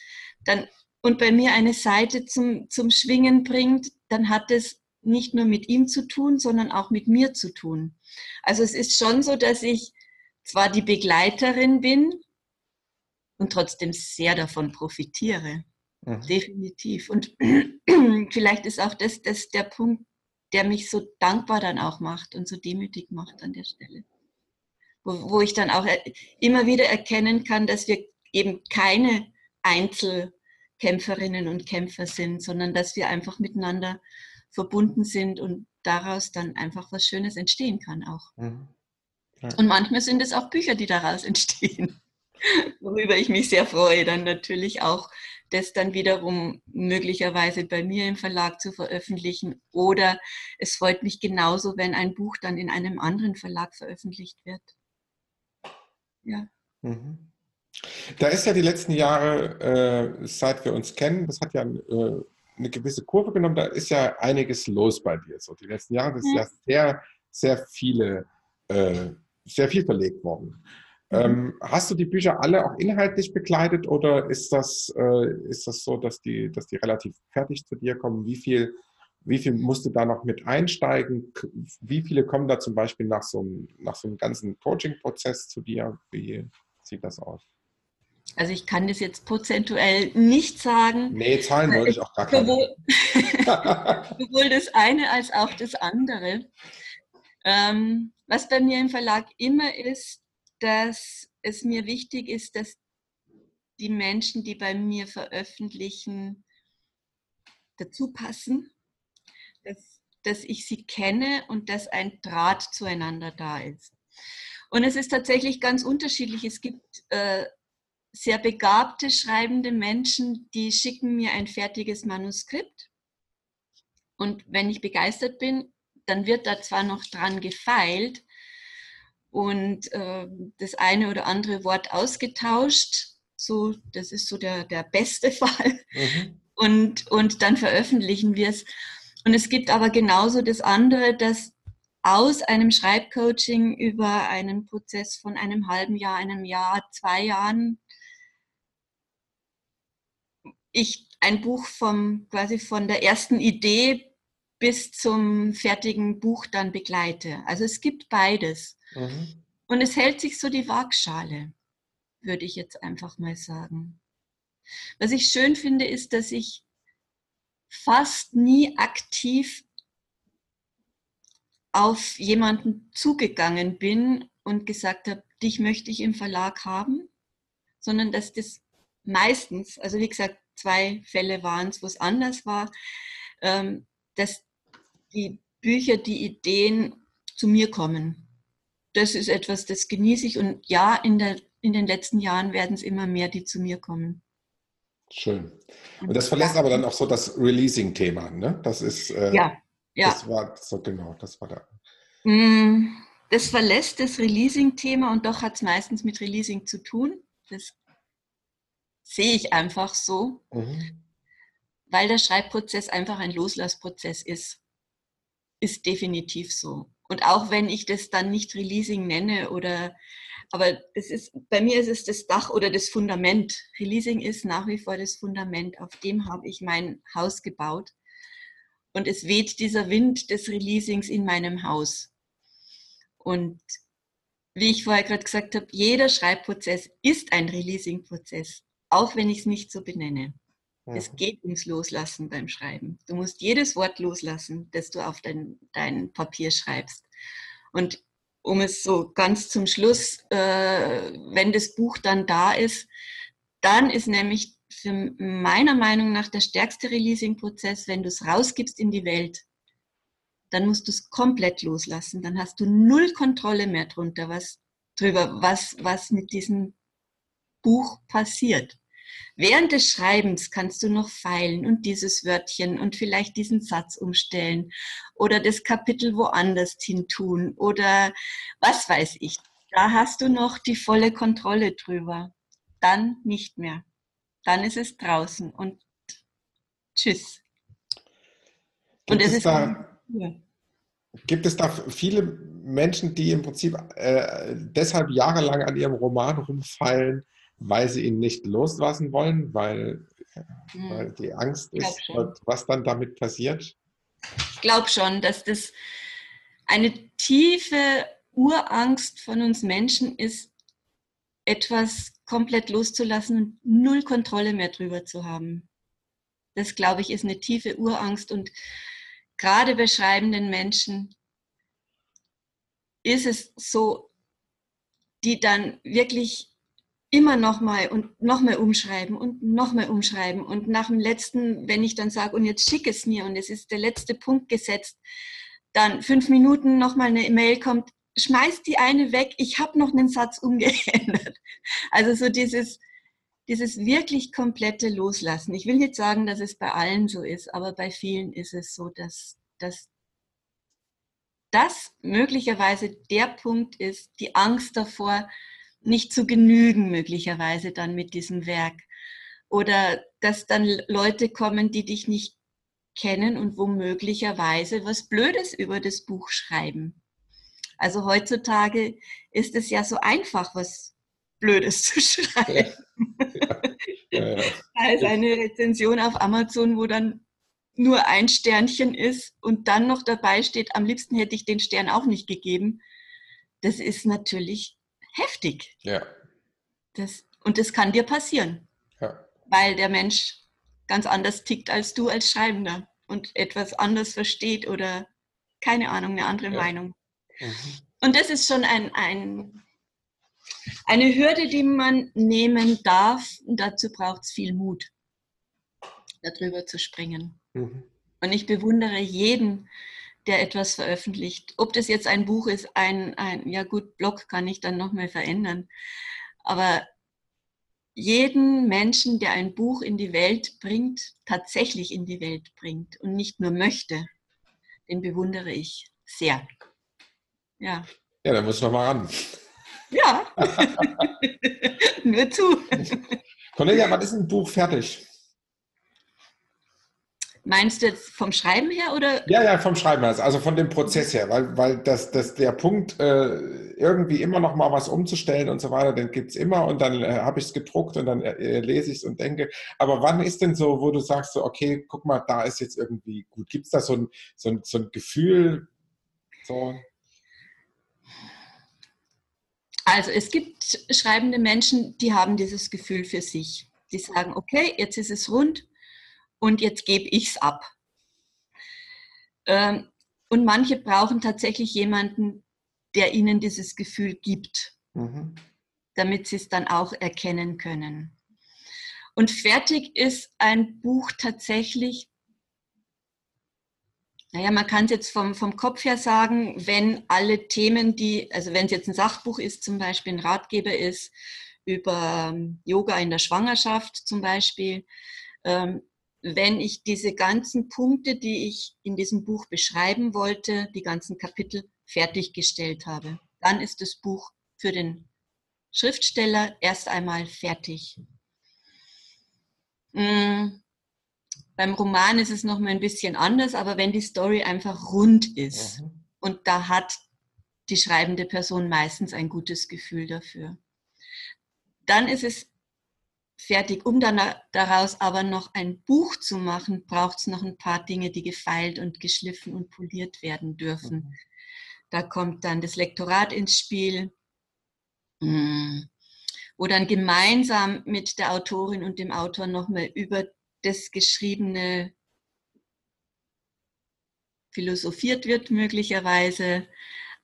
dann, und bei mir eine Seite zum, zum Schwingen bringt, dann hat es nicht nur mit ihm zu tun, sondern auch mit mir zu tun. Also es ist schon so, dass ich zwar die Begleiterin bin und trotzdem sehr davon profitiere. Mhm. Definitiv. Und vielleicht ist auch das, das der Punkt, der mich so dankbar dann auch macht und so demütig macht an der Stelle. Wo, wo ich dann auch immer wieder erkennen kann, dass wir eben keine Einzelkämpferinnen und Kämpfer sind, sondern dass wir einfach miteinander verbunden sind und daraus dann einfach was Schönes entstehen kann auch. Mhm. Ja. Und manchmal sind es auch Bücher, die daraus entstehen, worüber ich mich sehr freue, dann natürlich auch das dann wiederum möglicherweise bei mir im Verlag zu veröffentlichen. Oder es freut mich genauso, wenn ein Buch dann in einem anderen Verlag veröffentlicht wird. Ja. Mhm. Da ist ja die letzten Jahre, äh, seit wir uns kennen, das hat ja äh, eine gewisse Kurve genommen, da ist ja einiges los bei dir. So die letzten Jahre, das ist ja sehr, sehr viele, äh, sehr viel verlegt worden. Mhm. Ähm, hast du die Bücher alle auch inhaltlich begleitet oder ist das, äh, ist das so, dass die, dass die relativ fertig zu dir kommen? Wie viel, wie viel musst du da noch mit einsteigen? Wie viele kommen da zum Beispiel nach so einem, nach so einem ganzen Coaching-Prozess zu dir? Wie sieht das aus? Also ich kann das jetzt prozentuell nicht sagen. Nee, Zahlen wollte ich auch gar keine. Sowohl, sowohl das eine als auch das andere. Ähm, was bei mir im Verlag immer ist, dass es mir wichtig ist, dass die Menschen, die bei mir veröffentlichen, dazu passen, dass, dass ich sie kenne und dass ein Draht zueinander da ist. Und es ist tatsächlich ganz unterschiedlich. Es gibt äh, sehr begabte schreibende Menschen, die schicken mir ein fertiges Manuskript. Und wenn ich begeistert bin, dann wird da zwar noch dran gefeilt und äh, das eine oder andere Wort ausgetauscht. So, das ist so der, der beste Fall. Mhm. Und, und dann veröffentlichen wir es. Und es gibt aber genauso das andere, dass aus einem Schreibcoaching über einen Prozess von einem halben Jahr, einem Jahr, zwei Jahren ich ein Buch vom quasi von der ersten Idee bis zum fertigen Buch dann begleite. Also es gibt beides. Mhm. Und es hält sich so die Waagschale, würde ich jetzt einfach mal sagen. Was ich schön finde, ist, dass ich fast nie aktiv auf jemanden zugegangen bin und gesagt habe, dich möchte ich im Verlag haben, sondern dass das meistens, also wie gesagt, zwei Fälle waren es, wo es anders war, ähm, dass die Bücher, die Ideen zu mir kommen. Das ist etwas, das genieße ich und ja, in, der, in den letzten Jahren werden es immer mehr, die zu mir kommen. Schön. Und das verlässt aber dann auch so das Releasing-Thema, ne? Das ist, äh, ja, ja. Das war so genau, das war da. Mm, das verlässt das Releasing-Thema und doch hat es meistens mit Releasing zu tun. Das sehe ich einfach so, mhm. weil der Schreibprozess einfach ein Loslassprozess ist. Ist definitiv so. Und auch wenn ich das dann nicht Releasing nenne oder, aber das ist, bei mir ist es das Dach oder das Fundament. Releasing ist nach wie vor das Fundament. Auf dem habe ich mein Haus gebaut. Und es weht dieser Wind des Releasings in meinem Haus. Und wie ich vorher gerade gesagt habe, jeder Schreibprozess ist ein Releasing-Prozess auch wenn ich es nicht so benenne. Mhm. Es geht ums Loslassen beim Schreiben. Du musst jedes Wort loslassen, das du auf dein, dein Papier schreibst. Und um es so ganz zum Schluss, äh, wenn das Buch dann da ist, dann ist nämlich für meiner Meinung nach der stärkste Releasing-Prozess, wenn du es rausgibst in die Welt, dann musst du es komplett loslassen. Dann hast du null Kontrolle mehr drunter, was drüber, was, was mit diesem Buch passiert. Während des Schreibens kannst du noch feilen und dieses Wörtchen und vielleicht diesen Satz umstellen oder das Kapitel woanders hin tun oder was weiß ich. Da hast du noch die volle Kontrolle drüber. Dann nicht mehr. Dann ist es draußen und tschüss. Gibt und es, es da, ja. Gibt es da viele Menschen, die im Prinzip äh, deshalb jahrelang an ihrem Roman rumfallen, weil sie ihn nicht loslassen wollen, weil, hm. weil die Angst ist, was dann damit passiert? Ich glaube schon, dass das eine tiefe Urangst von uns Menschen ist, etwas komplett loszulassen und null Kontrolle mehr drüber zu haben. Das, glaube ich, ist eine tiefe Urangst und gerade bei schreibenden Menschen ist es so, die dann wirklich immer nochmal und nochmal umschreiben und nochmal umschreiben. Und nach dem letzten, wenn ich dann sage, und jetzt schick es mir und es ist der letzte Punkt gesetzt, dann fünf Minuten nochmal eine E-Mail kommt, schmeiß die eine weg, ich habe noch einen Satz umgeändert. Also so dieses, dieses wirklich komplette Loslassen. Ich will nicht sagen, dass es bei allen so ist, aber bei vielen ist es so, dass, dass das möglicherweise der Punkt ist, die Angst davor, nicht zu genügen möglicherweise dann mit diesem Werk. Oder dass dann Leute kommen, die dich nicht kennen und womöglicherweise was Blödes über das Buch schreiben. Also heutzutage ist es ja so einfach, was Blödes zu schreiben. Ja. Ja, ist eine Rezension auf Amazon, wo dann nur ein Sternchen ist und dann noch dabei steht, am liebsten hätte ich den Stern auch nicht gegeben. Das ist natürlich heftig. Ja. Das, und das kann dir passieren. Ja. Weil der Mensch ganz anders tickt als du als Schreibender und etwas anders versteht oder keine Ahnung, eine andere ja. Meinung. Mhm. Und das ist schon ein, ein, eine Hürde, die man nehmen darf. Und dazu braucht es viel Mut, darüber zu springen. Mhm. Und ich bewundere jeden, der etwas veröffentlicht. Ob das jetzt ein Buch ist, ein, ein ja gut, Blog kann ich dann nochmal verändern. Aber jeden Menschen, der ein Buch in die Welt bringt, tatsächlich in die Welt bringt und nicht nur möchte, den bewundere ich sehr. Ja. Ja, dann muss ich noch mal ran. Ja, nur zu. Cornelia, wann ist ein Buch fertig? Meinst du jetzt vom Schreiben her oder? Ja, ja, vom Schreiben her, also von dem Prozess her, weil, weil das, das, der Punkt, äh, irgendwie immer noch mal was umzustellen und so weiter, den gibt es immer und dann äh, habe ich es gedruckt und dann äh, lese ich es und denke, aber wann ist denn so, wo du sagst, so, okay, guck mal, da ist jetzt irgendwie gut. Gibt es da so ein, so, ein, so ein Gefühl? So? Also es gibt schreibende Menschen, die haben dieses Gefühl für sich. Die sagen, okay, jetzt ist es rund, und jetzt gebe ich es ab. Ähm, und manche brauchen tatsächlich jemanden, der ihnen dieses Gefühl gibt, mhm. damit sie es dann auch erkennen können. Und fertig ist ein Buch tatsächlich, naja, man kann es jetzt vom, vom Kopf her sagen, wenn alle Themen, die, also wenn es jetzt ein Sachbuch ist, zum Beispiel ein Ratgeber ist, über Yoga in der Schwangerschaft zum Beispiel, ähm, wenn ich diese ganzen Punkte, die ich in diesem Buch beschreiben wollte, die ganzen Kapitel fertiggestellt habe. Dann ist das Buch für den Schriftsteller erst einmal fertig. Mhm. Beim Roman ist es noch mal ein bisschen anders, aber wenn die Story einfach rund ist mhm. und da hat die schreibende Person meistens ein gutes Gefühl dafür, dann ist es fertig. Um dann daraus aber noch ein Buch zu machen, braucht es noch ein paar Dinge, die gefeilt und geschliffen und poliert werden dürfen. Mhm. Da kommt dann das Lektorat ins Spiel, mm, wo dann gemeinsam mit der Autorin und dem Autor nochmal über das Geschriebene philosophiert wird, möglicherweise.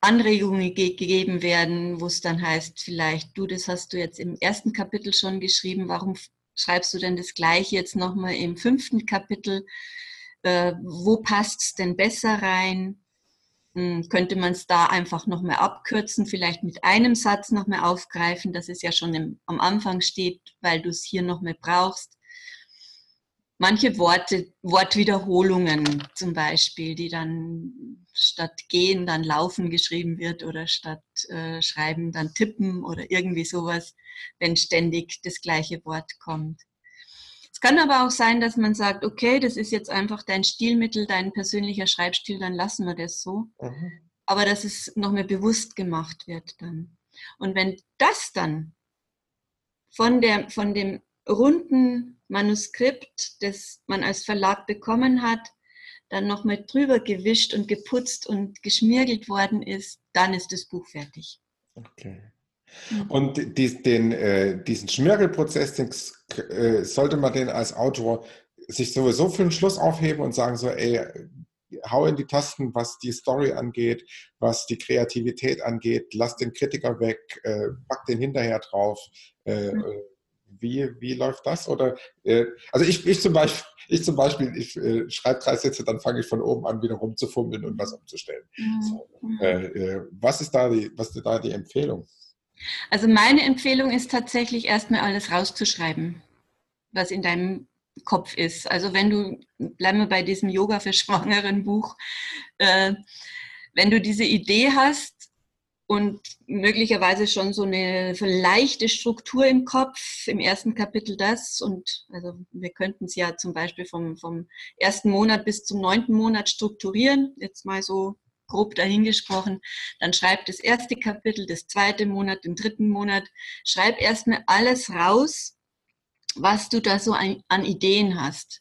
Anregungen ge gegeben werden, wo es dann heißt, vielleicht, du, das hast du jetzt im ersten Kapitel schon geschrieben, warum schreibst du denn das gleiche jetzt nochmal im fünften Kapitel? Äh, wo passt es denn besser rein? Hm, könnte man es da einfach nochmal abkürzen, vielleicht mit einem Satz nochmal aufgreifen, dass es ja schon im, am Anfang steht, weil du es hier nochmal brauchst manche Worte, Wortwiederholungen zum Beispiel, die dann statt gehen dann laufen geschrieben wird oder statt äh, schreiben dann tippen oder irgendwie sowas, wenn ständig das gleiche Wort kommt. Es kann aber auch sein, dass man sagt, okay, das ist jetzt einfach dein Stilmittel, dein persönlicher Schreibstil, dann lassen wir das so. Mhm. Aber dass es noch mehr bewusst gemacht wird dann. Und wenn das dann von, der, von dem runden Manuskript, das man als Verlag bekommen hat, dann nochmal drüber gewischt und geputzt und geschmirgelt worden ist, dann ist das Buch fertig. Okay. Mhm. Und die, den, äh, diesen Schmirgelprozess, den, äh, sollte man den als Autor sich sowieso für den Schluss aufheben und sagen so, ey, hau in die Tasten, was die Story angeht, was die Kreativität angeht, lass den Kritiker weg, äh, pack den hinterher drauf. Äh, mhm wie, wie läuft das? Oder äh, also ich, ich zum Beispiel, ich zum Beispiel, ich äh, schreibe drei Sätze, dann fange ich von oben an, wieder rumzufummeln und was umzustellen. Mhm. So, äh, äh, was ist da die, was ist da die Empfehlung? Also meine Empfehlung ist tatsächlich erstmal alles rauszuschreiben, was in deinem Kopf ist. Also wenn du, bleiben wir bei diesem Yoga für Schwangeren Buch, äh, wenn du diese Idee hast, und möglicherweise schon so eine leichte Struktur im Kopf. Im ersten Kapitel das und also wir könnten es ja zum Beispiel vom, vom ersten Monat bis zum neunten Monat strukturieren, jetzt mal so grob dahingesprochen. Dann schreib das erste Kapitel, das zweite Monat, den dritten Monat. Schreib erstmal alles raus, was du da so an, an Ideen hast.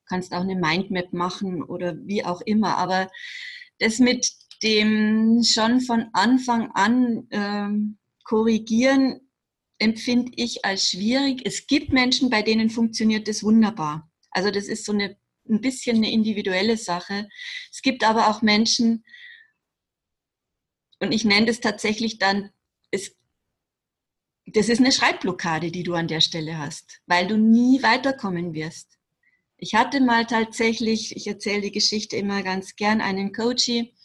Du kannst auch eine Mindmap machen oder wie auch immer, aber das mit dem schon von Anfang an ähm, korrigieren empfinde ich als schwierig. Es gibt Menschen, bei denen funktioniert das wunderbar. Also das ist so eine, ein bisschen eine individuelle Sache. Es gibt aber auch Menschen, und ich nenne das tatsächlich dann, es das ist eine Schreibblockade, die du an der Stelle hast, weil du nie weiterkommen wirst. Ich hatte mal tatsächlich, ich erzähle die Geschichte immer ganz gern, einen Coachie,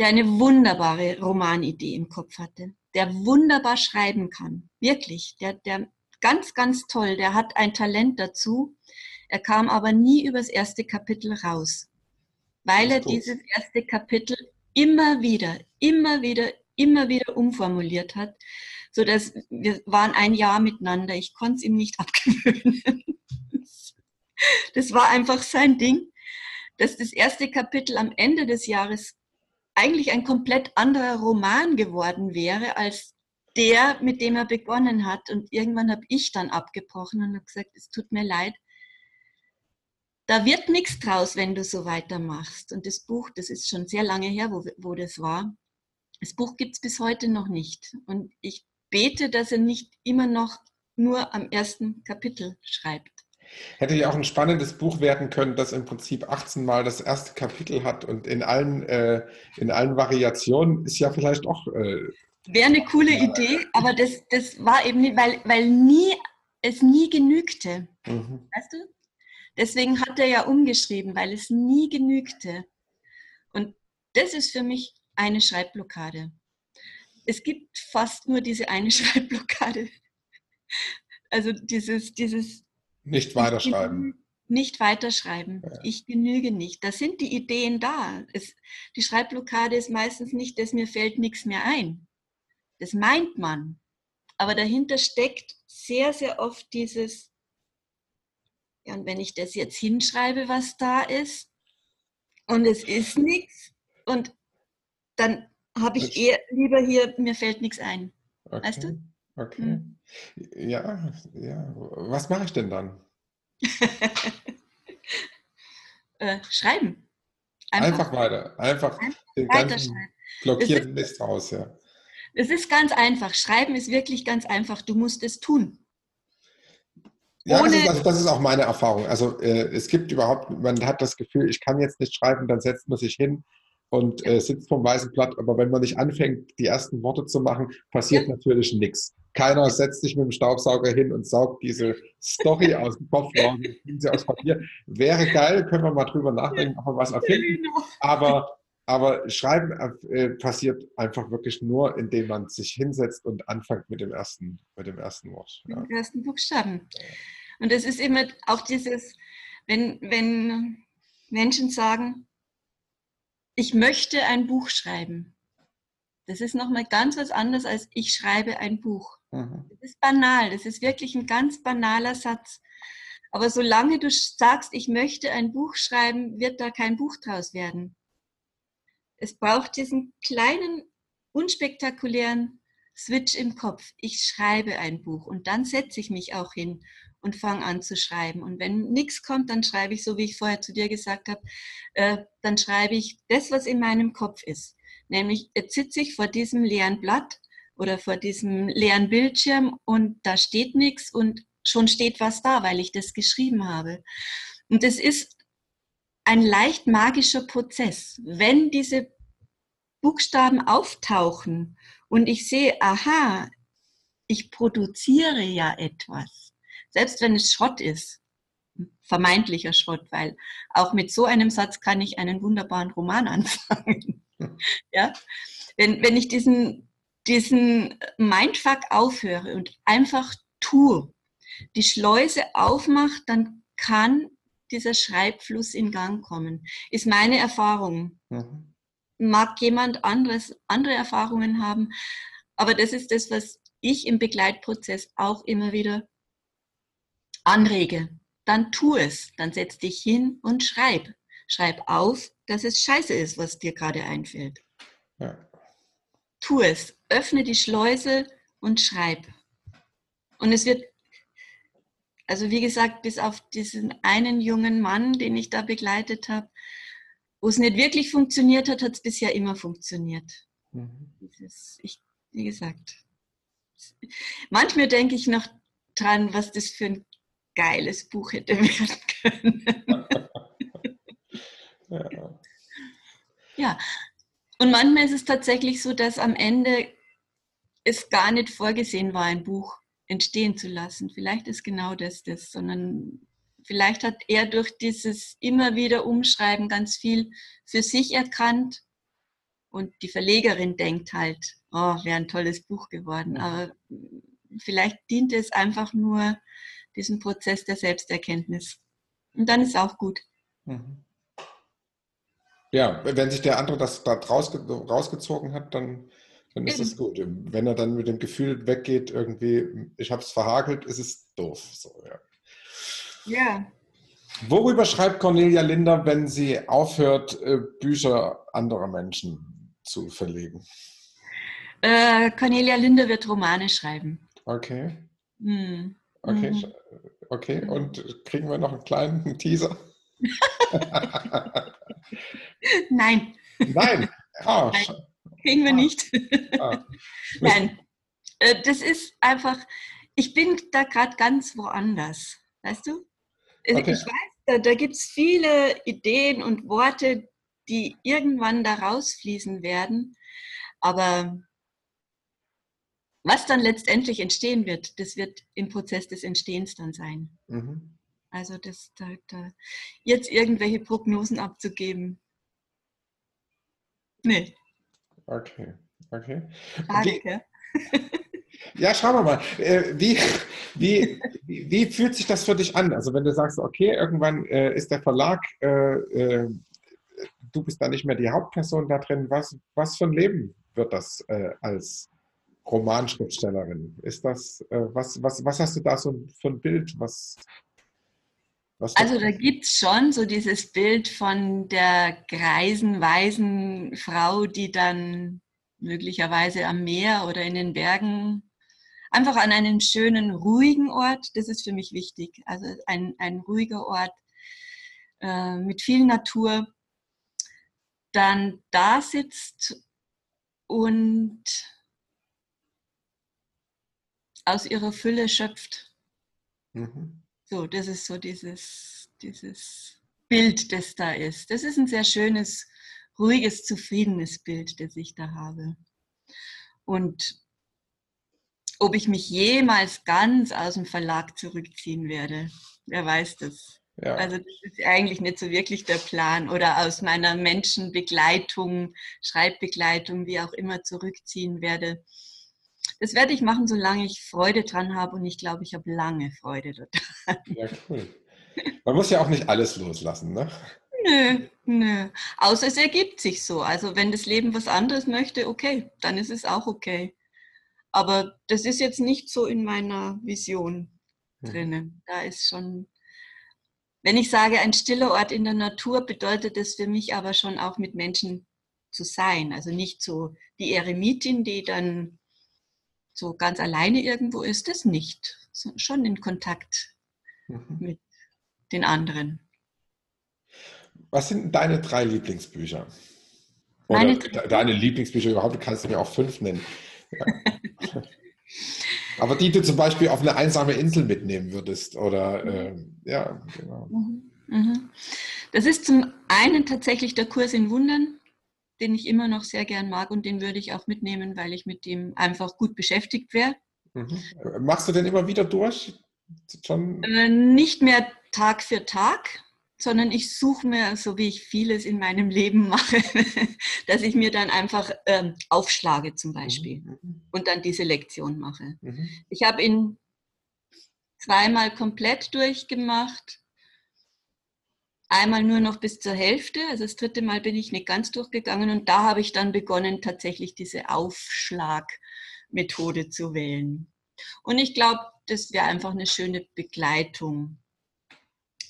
der eine wunderbare Romanidee im Kopf hatte, der wunderbar schreiben kann. Wirklich, der, der ganz, ganz toll, der hat ein Talent dazu. Er kam aber nie übers erste Kapitel raus, weil er dieses erste Kapitel immer wieder, immer wieder, immer wieder umformuliert hat, so dass wir waren ein Jahr miteinander. Ich konnte es ihm nicht abgewöhnen. Das war einfach sein Ding, dass das erste Kapitel am Ende des Jahres eigentlich ein komplett anderer Roman geworden wäre als der, mit dem er begonnen hat. Und irgendwann habe ich dann abgebrochen und habe gesagt, es tut mir leid. Da wird nichts draus, wenn du so weitermachst. Und das Buch, das ist schon sehr lange her, wo, wo das war. Das Buch gibt es bis heute noch nicht. Und ich bete, dass er nicht immer noch nur am ersten Kapitel schreibt. Hätte ja auch ein spannendes Buch werden können, das im Prinzip 18 Mal das erste Kapitel hat und in allen, äh, in allen Variationen ist ja vielleicht auch. Äh, Wäre eine coole ja, Idee, aber das, das war eben nicht, weil, weil nie, es nie genügte. Mhm. Weißt du? Deswegen hat er ja umgeschrieben, weil es nie genügte. Und das ist für mich eine Schreibblockade. Es gibt fast nur diese eine Schreibblockade. Also dieses, dieses nicht weiterschreiben. Nicht weiterschreiben. Ja. Ich genüge nicht. Da sind die Ideen da. Es, die Schreibblockade ist meistens nicht, dass mir fällt nichts mehr ein. Das meint man. Aber dahinter steckt sehr, sehr oft dieses, ja, und wenn ich das jetzt hinschreibe, was da ist, und es ist nichts, und dann habe ich eher lieber hier, mir fällt nichts ein. Okay. Weißt du? Okay. Hm. Ja, ja. Was mache ich denn dann? äh, schreiben. Einfach, einfach, weiter. Einfach, einfach den ganzen blockierten Mist raus, ja. Es ist ganz einfach. Schreiben ist wirklich ganz einfach. Du musst es tun. Ja, das ist, also, das ist, auch meine Erfahrung. Also äh, es gibt überhaupt, man hat das Gefühl, ich kann jetzt nicht schreiben, dann setzt man sich hin und äh, sitzt vom weißen Blatt. Aber wenn man nicht anfängt, die ersten Worte zu machen, passiert ja. natürlich nichts. Keiner setzt sich mit dem Staubsauger hin und saugt diese Story aus dem Kopf raus, sie aus Papier. Wäre geil, können wir mal drüber nachdenken, ob wir was erfinden. Genau. Aber, aber Schreiben äh, passiert einfach wirklich nur, indem man sich hinsetzt und anfängt mit dem ersten, mit dem ersten Wort. Ja. Mit dem ersten Buchstaben. Und es ist immer auch dieses, wenn, wenn Menschen sagen, ich möchte ein Buch schreiben. Das ist nochmal ganz was anderes als ich schreibe ein Buch. Mhm. Das ist banal, das ist wirklich ein ganz banaler Satz. Aber solange du sagst, ich möchte ein Buch schreiben, wird da kein Buch draus werden. Es braucht diesen kleinen, unspektakulären Switch im Kopf. Ich schreibe ein Buch und dann setze ich mich auch hin und fange an zu schreiben. Und wenn nichts kommt, dann schreibe ich, so wie ich vorher zu dir gesagt habe, äh, dann schreibe ich das, was in meinem Kopf ist. Nämlich, jetzt sitze ich vor diesem leeren Blatt oder vor diesem leeren Bildschirm und da steht nichts und schon steht was da, weil ich das geschrieben habe. Und es ist ein leicht magischer Prozess. Wenn diese Buchstaben auftauchen und ich sehe, aha, ich produziere ja etwas selbst wenn es Schrott ist, vermeintlicher Schrott, weil auch mit so einem Satz kann ich einen wunderbaren Roman anfangen. ja? wenn, wenn ich diesen, diesen Mindfuck aufhöre und einfach tue, die Schleuse aufmacht, dann kann dieser Schreibfluss in Gang kommen. Ist meine Erfahrung. Mhm. Mag jemand anderes, andere Erfahrungen haben, aber das ist das, was ich im Begleitprozess auch immer wieder anrege, dann tu es. Dann setz dich hin und schreib. Schreib auf, dass es scheiße ist, was dir gerade einfällt. Ja. Tu es. Öffne die Schleuse und schreib. Und es wird, also wie gesagt, bis auf diesen einen jungen Mann, den ich da begleitet habe, wo es nicht wirklich funktioniert hat, hat es bisher immer funktioniert. Mhm. Dieses, ich, wie gesagt, manchmal denke ich noch dran, was das für ein geiles Buch hätte werden können. ja. ja. Und manchmal ist es tatsächlich so, dass am Ende es gar nicht vorgesehen war, ein Buch entstehen zu lassen. Vielleicht ist genau das das, sondern vielleicht hat er durch dieses immer wieder Umschreiben ganz viel für sich erkannt und die Verlegerin denkt halt, oh, wäre ein tolles Buch geworden. Aber vielleicht dient es einfach nur diesem Prozess der Selbsterkenntnis. Und dann ist auch gut. Mhm. Ja, wenn sich der andere das da rausge rausgezogen hat, dann, dann ist es gut. Wenn er dann mit dem Gefühl weggeht, irgendwie, ich habe es verhakelt, ist es doof. So, ja. ja. Worüber schreibt Cornelia Linder, wenn sie aufhört, äh, Bücher anderer Menschen zu verlegen? Äh, Cornelia Linder wird Romane schreiben. Okay. Hm. Okay, mhm. okay. Und kriegen wir noch einen kleinen Teaser? Nein. Nein. Oh, Nein. Kriegen wir ah. nicht. Ah. Nein. Äh, das ist einfach, ich bin da gerade ganz woanders. Weißt du? Äh, okay. Ich weiß, da, da gibt es viele Ideen und Worte, die irgendwann da rausfließen werden. Aber was dann letztendlich entstehen wird, das wird im Prozess des Entstehens dann sein. Mhm. Also das, da, da, jetzt irgendwelche Prognosen abzugeben. Nee. Okay, okay. Frage, ja, schauen wir mal. Äh, wie, wie, wie, fühlt sich das für dich an? Also wenn du sagst, okay, irgendwann äh, ist der Verlag, äh, du bist da nicht mehr die Hauptperson da drin, was, was für ein Leben wird das als Romanschriftstellerin? Ist das, was, was, was hast du da so für ein Bild? Was also da gibt es schon so dieses Bild von der greisen, weisen Frau, die dann möglicherweise am Meer oder in den Bergen einfach an einem schönen, ruhigen Ort, das ist für mich wichtig. Also ein, ein ruhiger Ort äh, mit viel Natur, dann da sitzt und aus ihrer Fülle schöpft. Mhm. So, das ist so dieses, dieses Bild, das da ist. Das ist ein sehr schönes, ruhiges, zufriedenes Bild, das ich da habe. Und ob ich mich jemals ganz aus dem Verlag zurückziehen werde, wer weiß das. Ja. Also das ist eigentlich nicht so wirklich der Plan. Oder aus meiner Menschenbegleitung, Schreibbegleitung, wie auch immer zurückziehen werde. Das werde ich machen, solange ich Freude dran habe und ich glaube, ich habe lange Freude daran. Ja, cool. Man muss ja auch nicht alles loslassen, ne? Nö, nö. Außer es ergibt sich so. Also wenn das Leben was anderes möchte, okay, dann ist es auch okay. Aber das ist jetzt nicht so in meiner Vision hm. drinnen. Da ist schon, wenn ich sage, ein stiller Ort in der Natur, bedeutet das für mich aber schon auch mit Menschen zu sein. Also nicht so die Eremitin, die dann so ganz alleine irgendwo ist, das nicht. Schon in Kontakt mhm. mit den anderen. Was sind deine drei Lieblingsbücher? Oder Meine deine Lieblingsbücher überhaupt, kannst du mir auch fünf nennen. Ja. Aber die du zum Beispiel auf eine einsame Insel mitnehmen würdest. Oder äh, ja, genau. Mhm. Mhm. Das ist zum einen tatsächlich der Kurs in Wundern den ich immer noch sehr gern mag und den würde ich auch mitnehmen, weil ich mit dem einfach gut beschäftigt wäre. Mhm. Machst du den immer wieder durch? Schon? Äh, nicht mehr Tag für Tag, sondern ich suche mir, so wie ich vieles in meinem Leben mache, dass ich mir dann einfach ähm, aufschlage zum Beispiel mhm. mhm. und dann diese Lektion mache. Mhm. Ich habe ihn zweimal komplett durchgemacht einmal nur noch bis zur Hälfte. Also das dritte Mal bin ich nicht ganz durchgegangen und da habe ich dann begonnen, tatsächlich diese Aufschlagmethode zu wählen. Und ich glaube, das wäre einfach eine schöne Begleitung.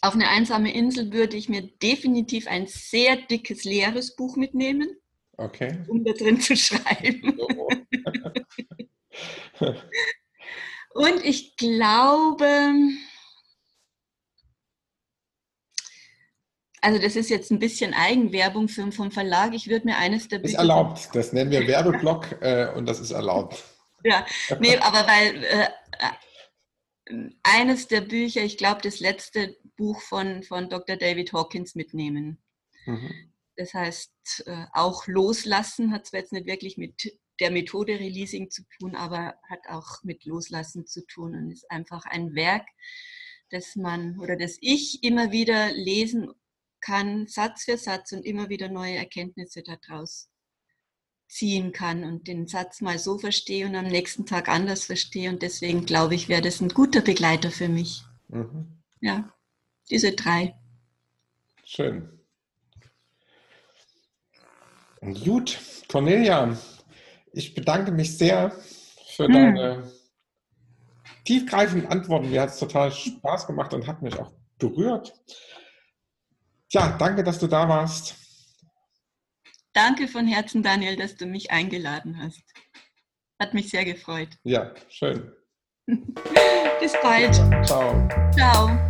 Auf eine einsame Insel würde ich mir definitiv ein sehr dickes, leeres Buch mitnehmen, okay. um da drin zu schreiben. und ich glaube, Also das ist jetzt ein bisschen Eigenwerbung für, vom Verlag. Ich würde mir eines der Bücher... Ist erlaubt. Das nennen wir Werbeblock äh, und das ist erlaubt. Ja, nee, aber weil äh, eines der Bücher, ich glaube das letzte Buch von, von Dr. David Hawkins mitnehmen. Mhm. Das heißt, äh, auch loslassen hat zwar jetzt nicht wirklich mit der Methode Releasing zu tun, aber hat auch mit Loslassen zu tun und ist einfach ein Werk, das man oder das ich immer wieder lesen kann, Satz für Satz und immer wieder neue Erkenntnisse daraus ziehen kann und den Satz mal so verstehe und am nächsten Tag anders verstehe. Und deswegen glaube ich, wäre das ein guter Begleiter für mich. Mhm. Ja, diese drei. Schön. Gut, Cornelia, ich bedanke mich sehr für hm. deine tiefgreifenden Antworten. Mir hat es total Spaß gemacht und hat mich auch berührt. Tja, danke, dass du da warst. Danke von Herzen, Daniel, dass du mich eingeladen hast. Hat mich sehr gefreut. Ja, schön. Bis bald. Ciao. Ciao.